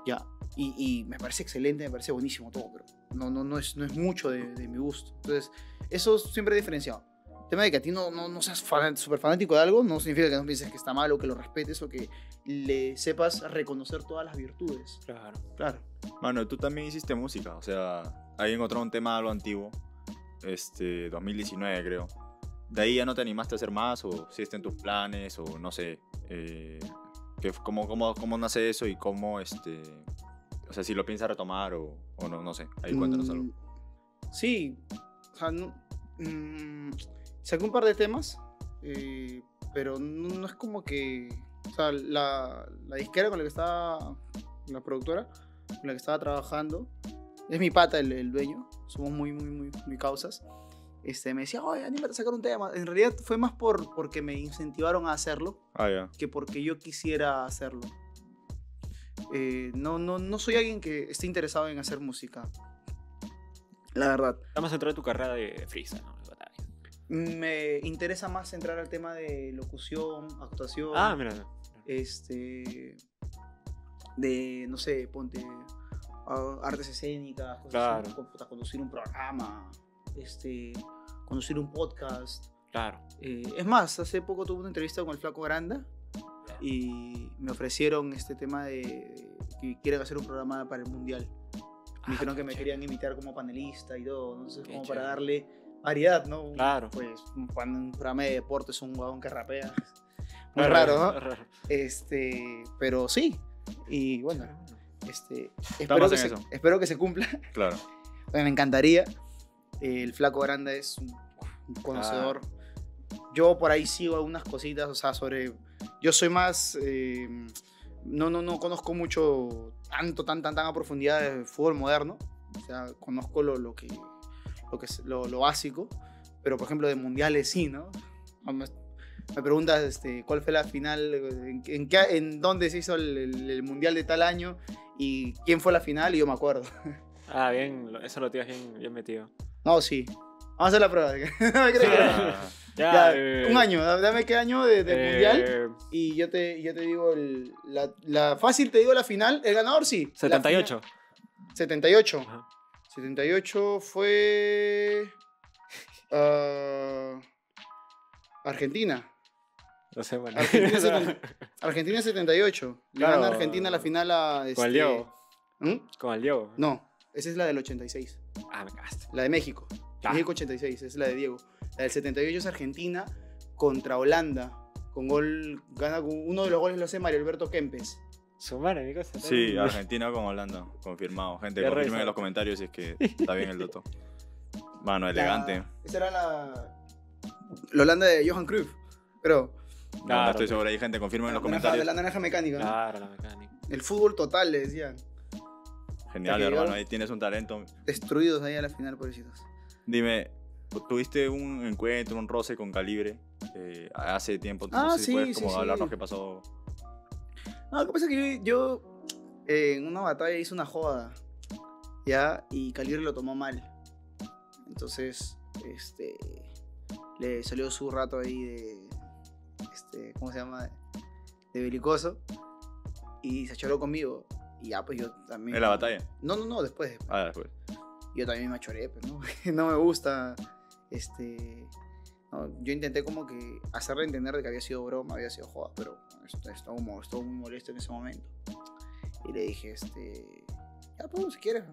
Ya. Y, y me parece excelente, me parece buenísimo todo, pero no, no, no, es, no es mucho de, de mi gusto. Entonces, eso siempre he diferenciado. El tema de que a ti no, no, no seas fan- súper fanático de algo no significa que no pienses que está mal o que lo respetes o que le sepas reconocer todas las virtudes. Claro. Claro. Mano, tú también hiciste música. O sea, ahí encontré un tema algo antiguo. Este, 2019 creo. De ahí ya no te animaste a hacer más o si está en tus planes o no sé. Eh, que, cómo, cómo, ¿Cómo nace eso y cómo, este... Sea, si lo piensas retomar o, o no, no sé. Ahí cuéntanos algo. Mm, Sí, o sea, no- mm, saqué un par de temas, eh, pero no, no es como que. O sea, la, la disquera con la que estaba. La productora con la que estaba trabajando. Es mi pata el, el dueño. Somos muy, muy, muy, muy causas. Este, me decía, oye, anímate a sacar un tema. En realidad fue más por, porque me incentivaron a hacerlo Ah, ya. que porque yo quisiera hacerlo. Eh, no, no, no soy alguien que esté interesado en hacer música. La verdad. Estamos dentro de tu carrera de freestyle, ¿no? Me interesa más entrar al tema de locución, actuación, Ah, mira. este, de, no sé, ponte, artes escénicas, cosas Claro. así, conducir un programa, este, conducir un podcast. Claro. Eh, es más, hace poco tuve una entrevista con el Flaco Granda y me ofrecieron este tema de que quieren hacer un programa para el Mundial. Me dijeron Ah, que me chévere. querían invitar como panelista y todo, entonces Qué como para chévere. darle variedad, ¿no? Claro. Pues cuando un programa de deportes un huevón que rapea. [LAUGHS] Muy raro, ¿no? Raro. Este, pero sí. Y bueno, este, espero que, se, espero que se cumpla. Claro. [LAUGHS] Me encantaría. El flaco Granda es un, un conocedor. Yo por ahí sigo algunas cositas, o sea, sobre... Yo soy más... eh, no, no, no conozco mucho, tanto, tan, tan, tan a profundidad de fútbol moderno. O sea, conozco lo, lo que, lo, que es, lo, lo básico. pero por ejemplo de mundiales sí, ¿no? Me preguntas este, cuál fue la final, en, en qué, en dónde se hizo el, el- el mundial de tal año y quién fue la final y yo me acuerdo. [LAUGHS] Ah, bien, eso lo tienes bien, bien metido. No, sí. Vamos a hacer la prueba. [LAUGHS] No me que- Ah, Ya, Ya, eh, un año, da- dame qué año de, del eh, mundial y yo te, yo te digo el- la, la fácil, te digo la final, el ganador sí. La 78. final- 78. Ajá. 78 fue ah, Argentina. No sé, bueno. Argentina, seten- [LAUGHS] Argentina 78. Le Claro. gana Argentina la final a. Con el este, Diego. ¿Mm? Con el Diego. No, esa es la del 86. Ah, me cagaste. La de México. Ah. México 86, esa es la de Diego. La del 78 es Argentina contra Holanda. Con gol, gana con- uno de los goles lo hace Mario Alberto Kempes. Su madre, mi cosa. Sí, Argentina con Holanda, confirmado. Gente, Qué confirmen en los comentarios si es que [LAUGHS] está bien el dato. Mano, elegante. La- esa era la. La Holanda de Johan Cruyff. Pero. No, Claro. estoy seguro ahí, gente, confirmen en los naranja- comentarios. De la naranja mecánica. ¿no? Claro, la mecánica. El fútbol total, le decían. Genial, hermano, ahí tienes un talento. Destruidos ahí a la final, pobrecitos. Dime, ¿tuviste un encuentro, un roce con calibre eh, hace tiempo? Ah, no sé si sí, puedes sí, como sí. hablarnos qué pasó. No, lo que pasa es que yo, yo, eh, en una batalla hice una joda, ¿ya? Y Calibre lo tomó mal. Entonces, este, le salió su rato ahí de, este, ¿cómo se llama? De belicoso. Y se choró conmigo. Y ya, pues yo también... ¿En la batalla? No, no, no, después. después. Ah, después. Yo también me choré, pues, ¿no? [LAUGHS] no me gusta, este... no, yo intenté como que hacerle entender de que había sido broma, había sido joda, pero est- estaba, estuvo muy molesto en ese momento. Y le dije, este... Ya, pues, si quieres,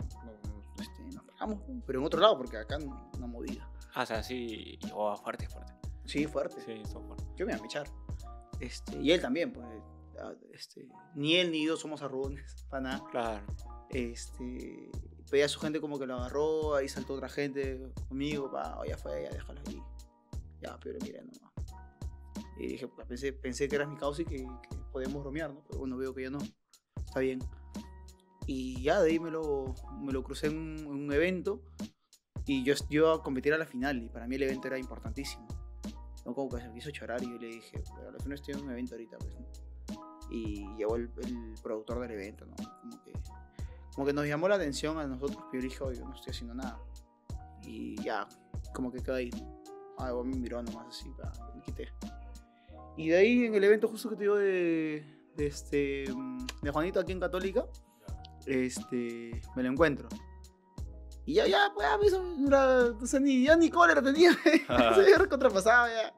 este, nos pagamos, pero en otro lado, porque acá no, no movida. Ah, o sea, sí. Oh, fuerte, fuerte. Sí, fuerte. Sí, son fuerte. Yo me iba a echar. Este, y él también, pues. ah, Este, ni él ni yo somos arrugones, [LAUGHS] para nada. Claro. este veía a su gente como que lo agarró, ahí saltó otra gente conmigo, pa, oh, ya fue, ya déjalo ahí. Ya, pero mira nomás. Y dije, pues, pensé, pensé que eras mi causa y que, que podíamos bromear, ¿no? Pero bueno, veo que ya no. Está bien. Y ya de ahí me lo, me lo crucé en un, en un evento y yo, iba a competir a la final y para mí el evento era importantísimo. No como que se me hizo chorar y yo le dije, pero a la final estoy en un evento ahorita, pues. ¿no? Y llegó el, el productor del evento, ¿no? Como que como que nos llamó la atención a nosotros, pero dije, oye, no estoy haciendo nada. Y ya, como que quedó ahí. Ah, me miró nomás así, pa, me quité. Y de ahí en el evento justo que te digo de, de este, de Juanito aquí en Católica, este, me lo encuentro. Y ya, ya, pues, a mí eso sé, ni, ya ni cólera tenía, se había recontrapasado ya.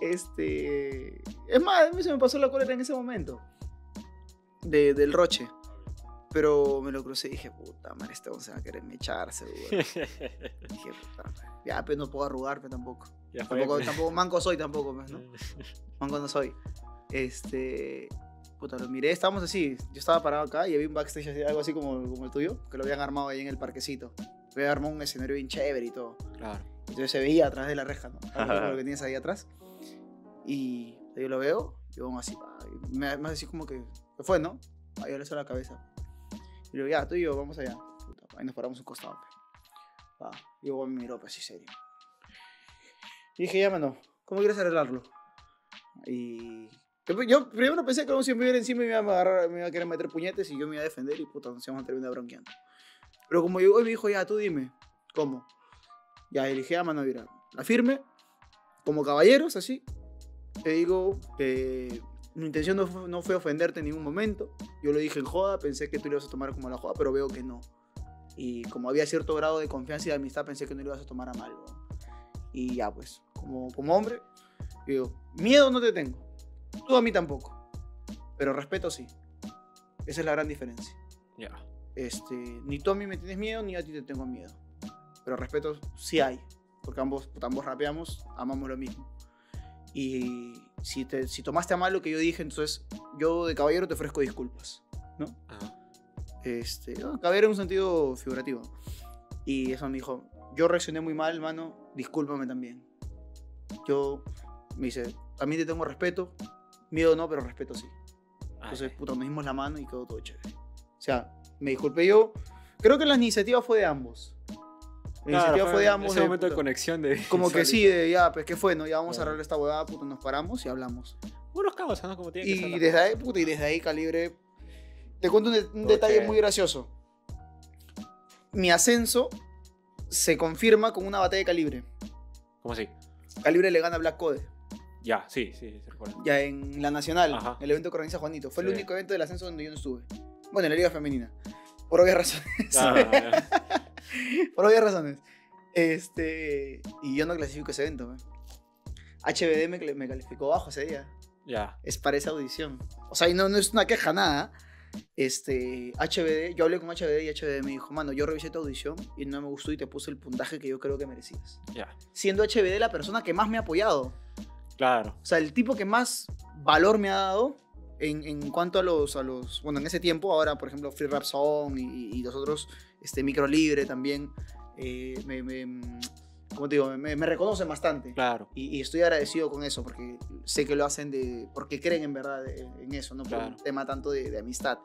Este, es más, a mí se me pasó la cólera en ese momento, de, del Roche. Pero me lo crucé y dije, puta madre, este se va a querer echar, seguro. [LAUGHS] dije, puta madre. Ya, pues no puedo arrugar, pues tampoco. Ya Tampoco, pues. tampoco, manco soy tampoco, pues, ¿no? [LAUGHS] Manco no soy. Este. Puta, lo miré, estábamos así. Yo estaba parado acá y había un backstage así, algo así como, como el tuyo, que lo habían armado ahí en el parquecito. Habían armado un escenario bien chévere y todo. Claro. Entonces se veía atrás de la reja, ¿no? Lo que [LAUGHS] tienes ahí atrás. Y yo lo veo, y vamos así, me, me hace así como que, ¿qué fue, no? Ahí yo le la cabeza. Y digo, ya, tú y yo, vamos allá. Puta, ahí nos paramos un costado. pe. Pa, y luego me miró, pues, así serio. Y dije, ya, mano, ¿cómo quieres arreglarlo? Y yo primero pensé que si me iba encima y me iba a, agarrar, me iba a querer meter puñetes y yo me iba a defender y puta, nos íbamos a terminar bronqueando. Pero como llegó y me dijo, ya, tú dime, ¿cómo? Ya, dije, ya, mano, mira, la firme, como caballeros, así. Te digo que mi intención no fue, no fue ofenderte en ningún momento. Yo lo dije en joda, pensé que tú lo ibas a tomar como la joda, pero veo que no. Y como había cierto grado de confianza y de amistad, pensé que no lo ibas a tomar a mal. ¿no? Y ya, pues, como, como hombre, digo, miedo no te tengo. Tú a mí tampoco. Pero respeto sí. Esa es la gran diferencia. Ya. Este, ni tú a mí me tienes miedo, ni a ti te tengo miedo. Pero respeto sí hay. Porque ambos, ambos rapeamos, amamos lo mismo. Y si, te, si tomaste a mal lo que yo dije, entonces yo de caballero te ofrezco disculpas. ¿No? Ajá. Este, no, caballero en un sentido figurativo. Y eso me dijo, yo reaccioné muy mal, mano, discúlpame también. Yo, me dice, también te tengo respeto, miedo no, pero respeto sí. Entonces, puta, nos dimos la mano y quedó todo chévere. O sea, me disculpé yo. Creo que la iniciativa fue de ambos. La iniciativa fue de ambos. Ese de, momento de conexión de. como que sí, de, ya, pues, ¿qué fue? No, ya vamos a Claro. arreglar esta huevada, puta, nos paramos y hablamos. Unos cabos, ¿no? Como tiene que ser Y desde ahí, puta, y desde ahí, Calibre. Te cuento un, de- un Todo detalle muy gracioso. Mi ascenso se confirma con una batalla de Calibre. ¿Cómo así? Calibre le gana a Black Code. Ya, sí, sí, se recuerda. Ya en la Nacional, Ajá. el evento que organiza Juanito. Fue el único evento del ascenso donde yo no estuve. Bueno, en la Liga Femenina. Por obvias razones. Ah. [LAUGHS] [LAUGHS] Por obvias razones. Este. Y yo no clasifico ese evento, pues. HBD me, me calificó bajo ese día. ya. Es para esa audición. O sea, y no, no es una queja, nada. Este. HBD, yo hablé con HBD y HBD me dijo, mano, yo revisé tu audición y no me gustó y te puse el puntaje que yo creo que merecías. Ya. Siendo HBD la persona que más me ha apoyado. Claro. O sea, el tipo que más valor me ha dado en, en cuanto a los, a los. Bueno, en ese tiempo, ahora, por ejemplo, Free Rap Song y, y los otros, este, Micro Libre también, eh, me, me- ¿cómo te digo? Me, me reconocen bastante. Claro. Y, y estoy agradecido con eso, porque sé que lo hacen de, porque creen en verdad en, en eso, no por Claro. un tema tanto de, de amistad.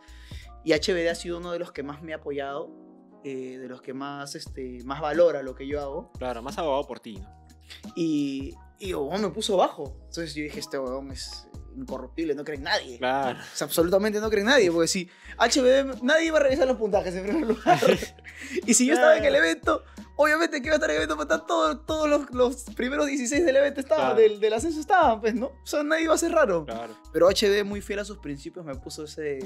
Y HBD ha sido uno de los que más me ha apoyado, eh, de los que más, este, más valora lo que yo hago. Claro, más abogado por ti, ¿no? Y, y huevón, me puso bajo. Entonces yo dije, este huevón es incorruptible, no cree en nadie. Claro. O sea, absolutamente no cree en nadie, porque si HBD, nadie iba a revisar los puntajes en primer lugar. [LAUGHS] y si yo estaba en el evento, obviamente que iba a estar en el evento, para estar todos, todos los, los primeros 16 del evento estaban, Claro. del, del ascenso estaban, pues, ¿no? O sea, nadie iba a ser raro. Claro. Pero HB, muy fiel a sus principios, me puso ese...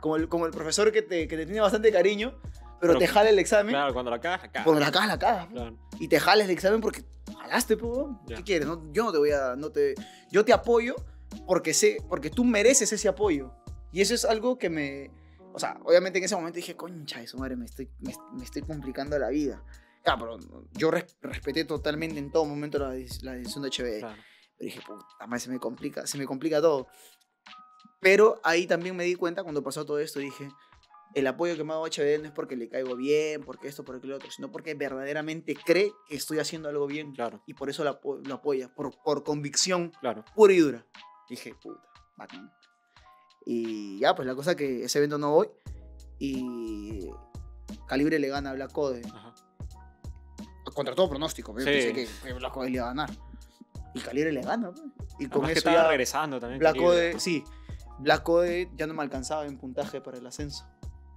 Como el, como el profesor que te, que te tiene bastante cariño, pero, Pero- te jala el examen. Claro, cuando la cagas, la cagas. Cuando la cagas, la cagas. Claro. y te jales el examen porque jalaste. ¿qué quieres? No, yo no te voy a, no te, yo te apoyo porque sé, porque tú mereces ese apoyo. Y eso es algo que me, o sea, obviamente en ese momento dije, concha de su madre, me estoy, me, me estoy complicando la vida. Ya, pero yo res- respeté totalmente en todo momento la, la decisión de HB. Claro. Pero dije, puta madre, se me complica, se me complica todo. Pero ahí también me di cuenta cuando pasó todo esto, dije, el apoyo que me ha dado HBD no es porque le caigo bien, porque esto, porque lo otro, sino porque verdaderamente cree que estoy haciendo algo bien. Claro. Y por eso lo, lo apoya, por, por convicción Claro. pura y dura. Dije, puta, bacán. Y ya, pues la cosa que ese evento no voy. Y Calibre le gana a Black Code. Ajá. Contra todo pronóstico. Yo Sí. pensé que, que Black Code le iba a ganar. Y Calibre le gana. pues. Y con Además que eso estaba ya regresando también. Black Calibre. Code, sí. Black Code ya no me alcanzaba en puntaje para el ascenso.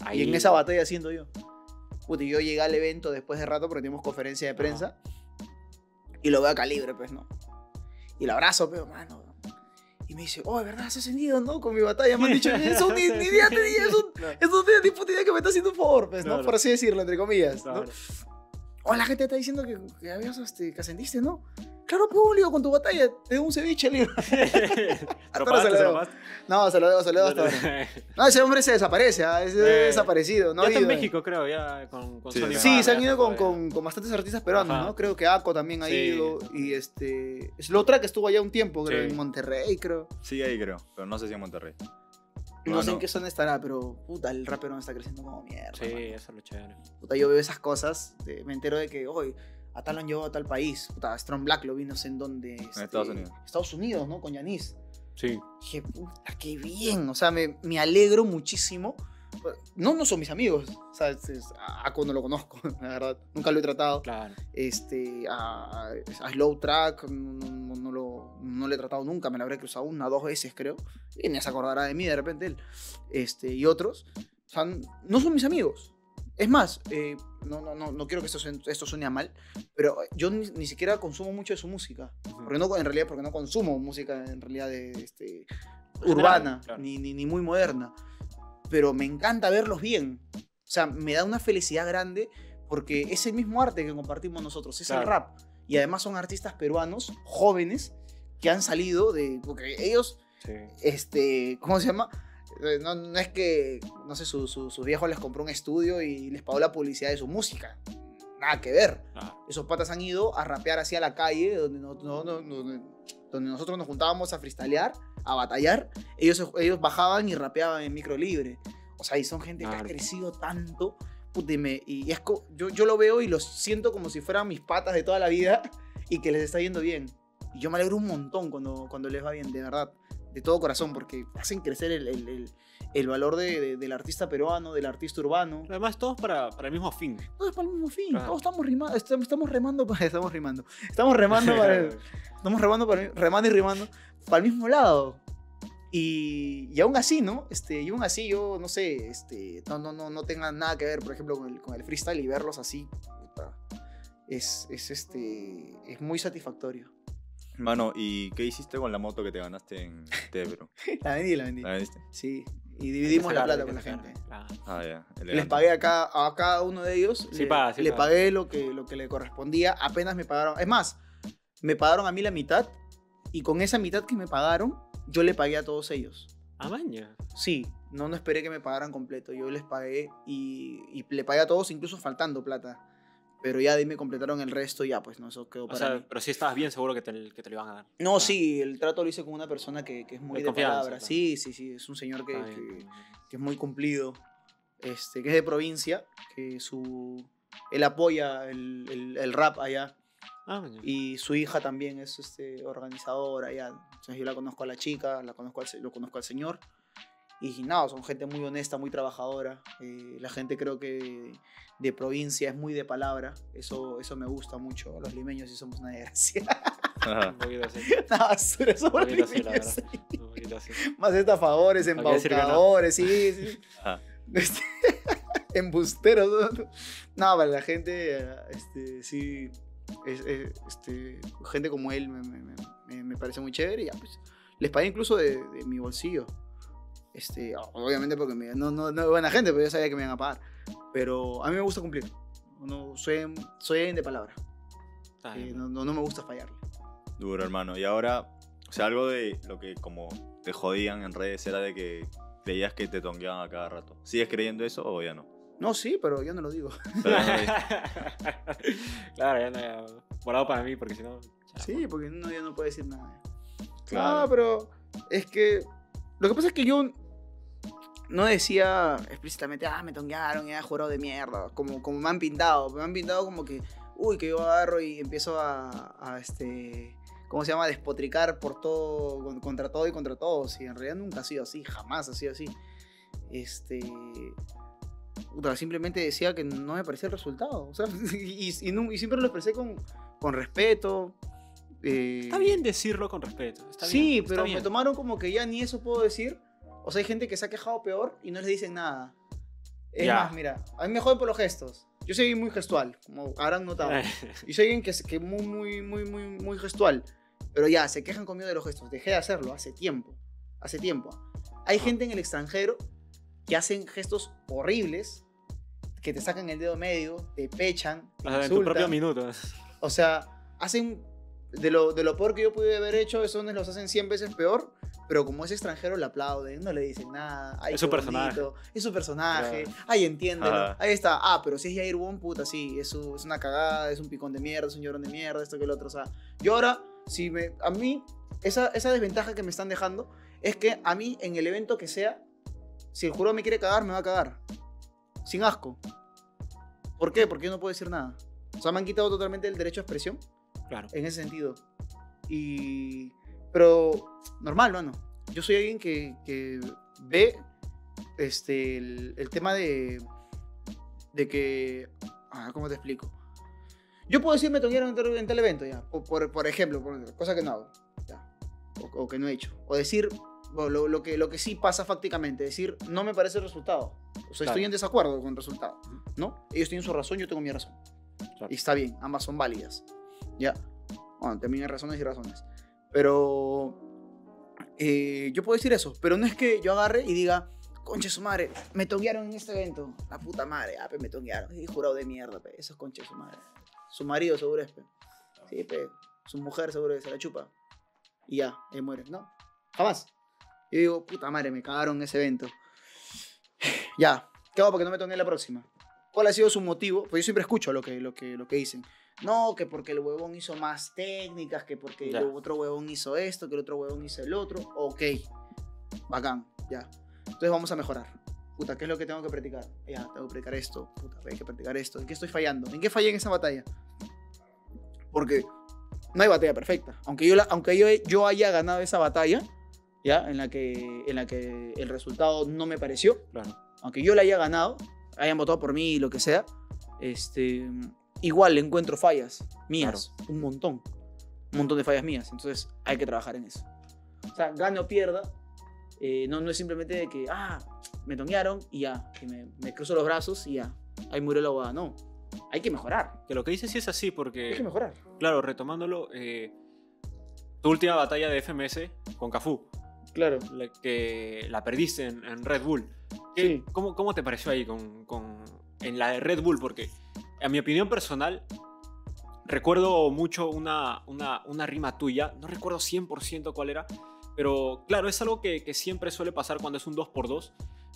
Ahí. Y en esa batalla haciendo yo. Puta, yo llegué al evento después de rato porque teníamos conferencia de prensa. Y lo veo a calibre, pues, ¿no? Y lo abrazo, pero, mano. Y me dice, oh, de verdad, has ascendido, ¿no? Con mi batalla. Me han dicho, [LAUGHS] eso ni, ni idea tenía, eso, Claro. eso no tenía ni puta idea que me está haciendo un favor, pues, ¿no? Claro. Por así decirlo, entre comillas, ¿no? Oh, la gente está diciendo que, que habías, este, que ascendiste, ¿no? Claro, lío con tu batalla, te doy un ceviche, le digo. [LAUGHS] Se lo. No, se lo debo, se lo debo hasta ahora. [LAUGHS] No, ese hombre se desaparece, ¿ah? ese Eh, desaparecido, ¿no? ya ha está en eh. México, creo, ya con, con Sí, Sony sí, Sí, se han ido con, con, con bastantes artistas peruanos, Ajá. ¿no? Creo que Ako también ha Sí. ido. Y este. Slowtrack estuvo allá un tiempo, creo, Sí. en Monterrey, creo. Sigue ahí, creo. Pero no sé si en Monterrey. No, No, sé en qué zona estará, pero puta, el rap peruano está creciendo como mierda. Sí, mano. eso es lo chévere. Puta, yo veo esas cosas, me entero de que, hoy a tal lo han llevado a tal país. Puta, Strong Black lo vi no sé en dónde. este, Estados Unidos. Estados Unidos, ¿no? Con Yanis. Sí. Dije, puta, qué bien. O sea, me, me alegro muchísimo. No, no son mis amigos. O sea, es- es- a Ako no lo conozco, [LAUGHS] la verdad. Nunca lo he tratado. Claro. este, a, a Slow Track no, no- lo, no lo he tratado nunca, me lo habré cruzado una, dos veces creo, y ni se acordará de mí de repente él, este, y otros, o sea, no son mis amigos. Es más, eh, no, no, no, no quiero que esto, esto suene a mal, pero yo ni, ni siquiera consumo mucho de su música, porque no, en realidad porque no consumo música en realidad de, este, urbana, claro. ni, ni, ni muy moderna, pero me encanta verlos bien, o sea, me da una felicidad grande porque es el mismo arte que compartimos nosotros, es el rap. Y además son artistas peruanos, jóvenes, que han salido de... Porque ellos, Sí. este, ¿cómo se llama? Eh, No, no es que, no sé, su, su, su viejo les compró un estudio y les pagó la publicidad de su música. Nada que ver. Ah, Esos patas han ido a rapear hacia la calle, donde, no- no- no- donde, donde nosotros nos juntábamos a freestylear, a batallar. Ellos, ellos bajaban y rapeaban en micro libre. O sea, y son gente que ha Claro. crecido tanto. puta, y es yo, yo lo veo y los siento como si fueran mis patas de toda la vida [LAUGHS] y que les está yendo bien. Y yo me alegro un montón cuando, cuando les va bien, de verdad. de todo corazón, porque hacen crecer el, el- el- el valor de- de- del artista peruano, del artista urbano. Además, todos para, para el mismo fin. Todo es para el mismo fin. Claro. Todos estamos rimando, estamos, estamos remando, [LAUGHS] [LAUGHS] para, estamos rimando. Estamos remando para el- estamos remando, para, remando y rimando para el mismo lado. Y, y aún así, ¿no? Este, y aún así yo, no sé, este, no, no, no, no tenga nada que ver, por ejemplo, con el, con el freestyle y verlos así, es, es, este, es muy satisfactorio. Mano, ¿y qué hiciste con la moto que te ganaste en Tebro? [LAUGHS] La vendí, la vendí. ¿La vendiste? Sí, y dividimos la plata con la gente. claro. Ah, ya. Les pagué a cada, a cada uno de ellos. Sí le, paga, sí le paga. pagué lo que, lo que le correspondía. Apenas me pagaron. Es más, me pagaron a mí la mitad. Y con esa mitad que me pagaron, yo le pagué a todos ellos. Ah, maña. Sí, no, no esperé que me pagaran completo. Yo les pagué y, y le pagué a todos, incluso faltando plata. Pero ya de ahí me completaron el resto y ya, pues no, eso quedó O para sea, mí. pero sí estabas bien seguro que te, que te lo iban a dar. No, Ah, sí, el trato lo hice con una persona que, que es muy De de, palabra. Sí, sí, sí, es un señor que, que- que es muy cumplido, este, que es de provincia, que su, él apoya el, el- el rap allá Ah, y su hija también es este, organizadora allá. Entonces yo la conozco a la chica, la conozco al, lo conozco al señor y nada, son gente muy honesta, muy trabajadora. eh, la gente creo que de provincia es muy de palabra, eso, eso me gusta mucho. Los limeños sí somos una desgracia. Ajá. Un poquito así. [LAUGHS] una basura somos Un poquito así, la verdad. Un poquito así. Más estafadores, no. embaucadores, sí, [LAUGHS] sí. Ajá. Este, [LAUGHS] embusteros. ¿no? No, para la gente, este, sí, es- es- este, gente como él me, me- me- me- me parece muy chévere. y Ya, pues, les pagué incluso de, de mi bolsillo. Este, obviamente porque me- no, no, no es buena gente, pero yo sabía que me iban a pagar. Pero a mí me gusta cumplir. No, soy, soy de palabra. Eh, no, no, no me gusta fallarle. Duro, hermano. Y ahora, o sea, algo de lo que como te jodían en redes era de que veías que te tongueaban a cada rato. ¿Sigues creyendo eso o ya no? No, sí, pero yo no lo digo. Pero no [LAUGHS] claro, ya no ya, Guardado para mí, porque si no. Sí, porque uno ya no puede decir nada. Claro. No, pero es que lo que pasa es que yo no decía explícitamente, ah, me tonguearon, ya jurado de mierda, como, como me han pintado, me han pintado como que, uy, que yo agarro y empiezo a, a, este, ¿cómo se llama? Despotricar por todo, con- contra todo y contra todos, y en realidad nunca ha sido así, jamás ha sido así. Este, simplemente decía que no me parecía el resultado, o sea, [LAUGHS] y, y siempre lo expresé con, con respeto. eh, Está bien decirlo con respeto. Está sí, bien, pero bien. me tomaron como que ya ni eso puedo decir. O sea, hay gente que se ha quejado peor y no les dicen nada. Es Ya. más, mira, a mí me joden por los gestos. Yo soy muy gestual, como habrán notado. Y soy alguien que es que muy, muy, muy, muy, muy gestual. Pero ya, se quejan conmigo de los gestos. Dejé de hacerlo hace tiempo. Hace tiempo. Hay Ah. gente en el extranjero que hacen gestos horribles, que te sacan el dedo medio, te pechan, te en tu propio insultan. minuto. O sea, hacen de lo, de lo peor que yo pude haber hecho, esos los hacen 100 veces peor, pero como es extranjero le aplauden, no le dicen nada. Ay, Es su personaje. Es su personaje. Claro. Ay, entiéndelo. Ajá. Ahí está. Ah, pero si es Jair Wong, puta, sí, es, su- es una cagada, es un picón de mierda, es un llorón de mierda, esto que el otro. O sea, yo ahora, si me, a mí, esa, esa desventaja que me están dejando es que a mí, en el evento que sea, si el jurado me quiere cagar, me va a cagar. Sin asco. ¿Por qué? Porque yo no puedo decir nada. O sea, me han quitado totalmente el derecho a expresión Claro. en ese sentido. Y. Pero, normal, mano. Yo soy alguien que, que ve este, el, el tema de. de que. Ah, ¿Cómo te explico? Yo puedo decir me tonguearon en, en tal evento, ya. Por, por, por ejemplo, por- cosa que no hago. Ya. O, o que no he hecho. O decir bueno, lo, lo que, lo que sí pasa fácticamente. Decir, no me parece el resultado. O sea, estoy Claro. en desacuerdo con el resultado. ¿No? Ellos tienen su razón, yo tengo mi razón. Claro. Y está bien, ambas son válidas. Ya. Bueno, también hay razones y razones. Pero eh, yo puedo decir eso, pero no es que yo agarre y diga, conche su madre, me tonguearon en este evento. La puta madre, ah, pe, me tonguearon. Y jurado de mierda, pe. Eso es conche su madre. Su marido seguro es, pe. Sí, pe. Su mujer seguro que se la chupa. Y ya, ahí muere. No, jamás. Yo digo, puta madre, me cagaron en ese evento. [SIGHS] ya, ¿qué hago para que no me tongueen la próxima? ¿Cuál ha sido su motivo? Pues yo siempre escucho lo que, lo que, lo que dicen. No, que porque el huevón hizo más técnicas, que porque Ya. el otro huevón hizo esto, que el otro huevón hizo el otro. Ok, bacán, ya. Entonces vamos a mejorar. Puta, ¿qué es lo que tengo que practicar? Ya, tengo que practicar esto. Puta, hay que practicar esto. ¿En qué estoy fallando? ¿En qué fallé en esa batalla? Porque no hay batalla perfecta. Aunque yo, la- aunque yo, yo haya ganado esa batalla, ¿ya? En la, que, en la que el resultado no me pareció, Claro. aunque yo la haya ganado, hayan votado por mí y lo que sea, este, igual encuentro fallas mías, un montón, un montón de fallas mías, entonces hay que trabajar en eso. O sea, gane o pierda, eh, no, no es simplemente de que, ah, me tonearon y ya, que me, me cruzo los brazos y ya, ahí murió la boda, no. Hay que mejorar, Que lo que dices sí es así, hay porque, que mejorar. claro, retomándolo, eh, tu última batalla de FMS con Cafú, Claro. la que la perdiste en, en Red Bull. ¿Qué- Sí. ¿Cómo, ¿Cómo te pareció ahí con, con- en la de Red Bull? Porque, a mi opinión personal, recuerdo mucho una, una, una rima tuya, no recuerdo 100% cuál era, pero claro, es algo que, que siempre suele pasar cuando es un 2x2.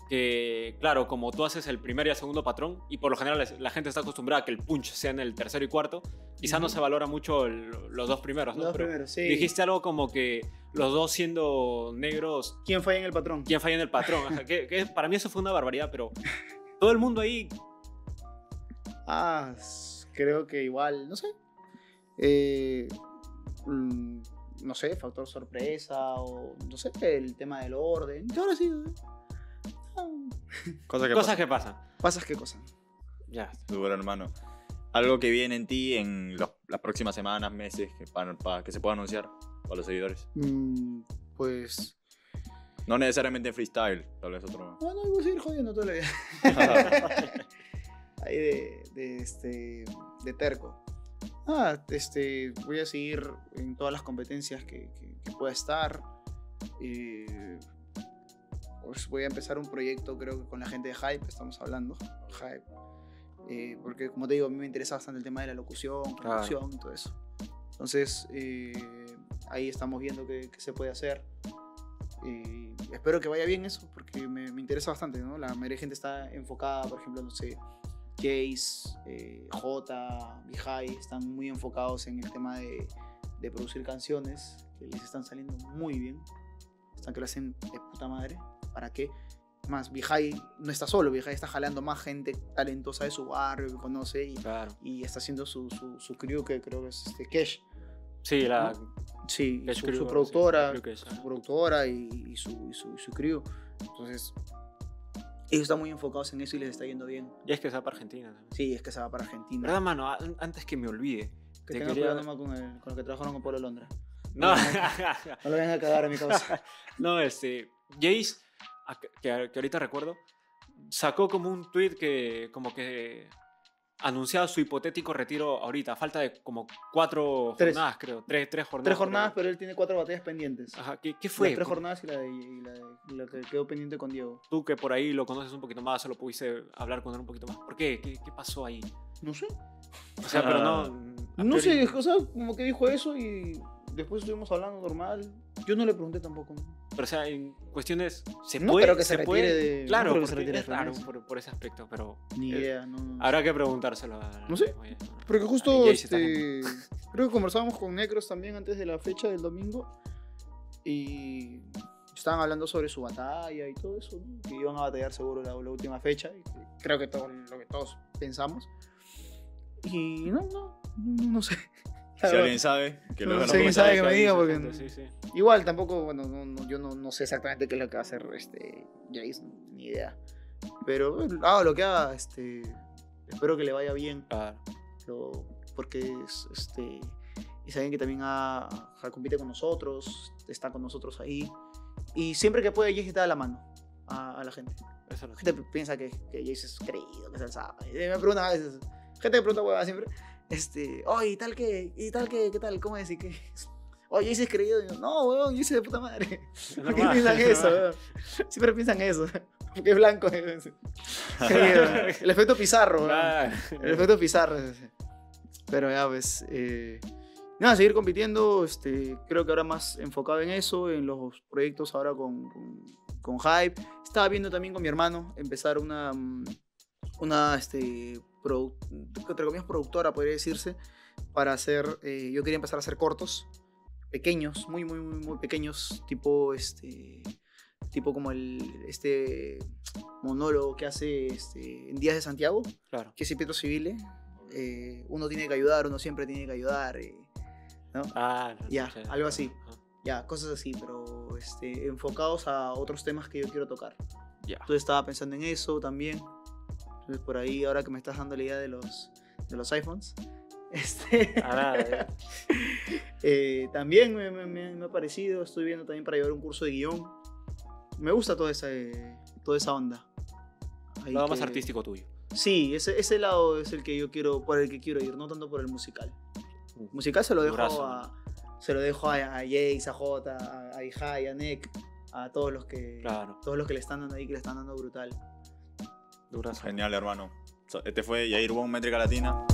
Que, claro, como tú haces el primer y el segundo patrón, y por lo general la- gente está acostumbrada a que el punch sea en el tercero y cuarto, quizás no Ujú. se valora mucho el- los dos primeros, ¿no? Los Pero primeros, sí. Dijiste algo como que los dos siendo negros ¿Quién falla en el patrón? quién falla en el patrón. O sea, que, que para mí eso fue una barbaridad, pero todo el mundo ahí. Ah, creo que igual, no sé. Eh, mm, no sé, factor sorpresa o no sé, el tema del orden. ¿Qué habrá sido? eh? Ah, Cosa que Cosas pasa. que pasan. Pasas qué cosa. Ya. Duro, hermano. Algo que viene en ti en los- las próximas semanas, meses, que, para, para que se pueda anunciar para los seguidores. Mm, pues. No necesariamente en freestyle, tal vez otro. No, no, voy a seguir jodiendo toda la vida. [LAUGHS] Ahí de, de, este, de terco. Ah, este, voy a seguir en todas las competencias que, que- que pueda estar. Eh, pues voy a empezar un proyecto, creo que con la gente de Hype, estamos hablando. Hype. Eh, porque, como te digo, a mí me interesa bastante el tema de la locución, Claro. producción y todo eso. Entonces, eh, ahí estamos viendo qué, qué se puede hacer. Y espero que vaya bien eso, porque me, me interesa bastante, ¿no? La mayoría de gente está enfocada, por ejemplo, no sé, Jace, eh, J, Bihai, están muy enfocados en el tema de, de producir canciones, que les están saliendo muy bien. Están que lo hacen de puta madre. ¿Para qué? Más, Bihai no está solo, Bihai está jalando más gente talentosa de su barrio que conoce y, Claro. y está haciendo su, su, su crew, que creo que es este Kesh. Sí, la. Sí, su, Crew, su productora, es, su productora y, y y su crew. Entonces, ellos están muy enfocados en eso y les está yendo bien. Ya es que está para Argentina también. Sí, es que se va para Argentina. ¿Verdad, mano? A- Antes que me olvide. Que te tengan quería- cuidado nomás con, el, con lo que trabajaron con Polo Londra. No, No lo vayan [LAUGHS] a cagar a mi causa. [LAUGHS] no, este. Jace, a- que, que ahorita recuerdo, sacó como un tweet que, como que anunciaba su hipotético retiro ahorita. Falta de como cuatro Tres. jornadas, creo. Tres, tres jornadas. Tres jornadas, pero él tiene cuatro batallas pendientes. Ajá, ¿qué, qué fue? Las tres jornadas y la, de, y la, de- y la que quedó pendiente con Diego. Tú que por ahí lo conoces un poquito más, solo pudiste hablar con él un poquito más. ¿Por qué? ¿Qué, qué pasó ahí? No sé. O sea, pero no... No sé, o sea, como que dijo eso y después estuvimos hablando normal. Yo no le pregunté tampoco. Pero, o sea, en cuestiones... ¿Se No puede? creo que se puede? retire de- no Claro, creo que se retire es raro por, por ese aspecto, pero... Ni eh, idea, no. no. Habrá que preguntárselo a... No sé, oye, Porque justo este, creo que conversábamos con Necros también antes de la fecha del domingo y estaban hablando sobre su batalla y todo eso, ¿no? que iban a batallar seguro la, la última fecha, y creo que todo lo que todos pensamos. Y no, no, no, no sé. Si alguien sabe, que No, luego si alguien sabe que me diga, porque Sí, sí. igual tampoco, bueno, no, no, yo no, no sé exactamente qué es lo que va a hacer este Jace, ni idea. Pero haga lo que haga, este, espero que le vaya bien Claro. pero porque es, este, es alguien que también ha, ha- compite con nosotros, está con nosotros ahí. Y siempre que puede, Jace está a la mano a, a la gente. Eso es lo La gente piensa que, que Jace es creído, que es el zapa. Y me preguntan a veces, gente me pregunta huevada siempre, este, oye, ¿y tal que? ¿Y tal que? ¿Qué tal? ¿Cómo es? ¿Y qué? [LAUGHS] Oye, es creído. Y yo, no, weón, Jace es de puta madre. ¿Por qué piensan es eso, weón? Siempre piensan eso. [LAUGHS] Porque es blanco. [LAUGHS] El efecto pizarro, weón. El efecto pizarro. Pero ya, pues. eh, nada, seguir compitiendo. Este, creo que ahora más enfocado en eso, en los proyectos ahora con, con, con Hype. Estaba viendo también con mi hermano empezar una. mm, Una, este, entre comillas, productora, podría decirse. Para hacer. eh, yo quería empezar a hacer cortos. Pequeños, muy, muy, muy, muy pequeños. Tipo, este. Tipo como el. Este. Monólogo que hace este, en Días de Santiago Claro. que es Pietro Civile, eh, uno tiene que ayudar, uno siempre tiene que ayudar, eh, ¿no? Ah, no, Ya, sí, algo así. Ya, cosas así, pero pero este, enfocados a otros temas que yo quiero tocar. Ya. Entonces estaba pensando en eso también. Entonces por ahí, ahora que me estás dando la idea de los, de los iPhones, [LAUGHS] este, Ah, [LAUGHS] eh. también me, me- me- ha parecido. Estoy viendo también para llevar un curso de guion. Me gusta toda esa, eh, toda esa onda. Ahí Lado más que- artístico tuyo. Sí, ese, ese lado es el que yo quiero, por el que quiero ir, no tanto por el musical. Musical se lo dejo Durazo, a, se lo dejo a, a Jace, a J, a, a Ihai, a Nick, a todos los que, Claro. todos los que le están dando ahí, que le están dando brutal. Durazo. Genial, hermano. Este fue Yair Wong, Métrica Latina.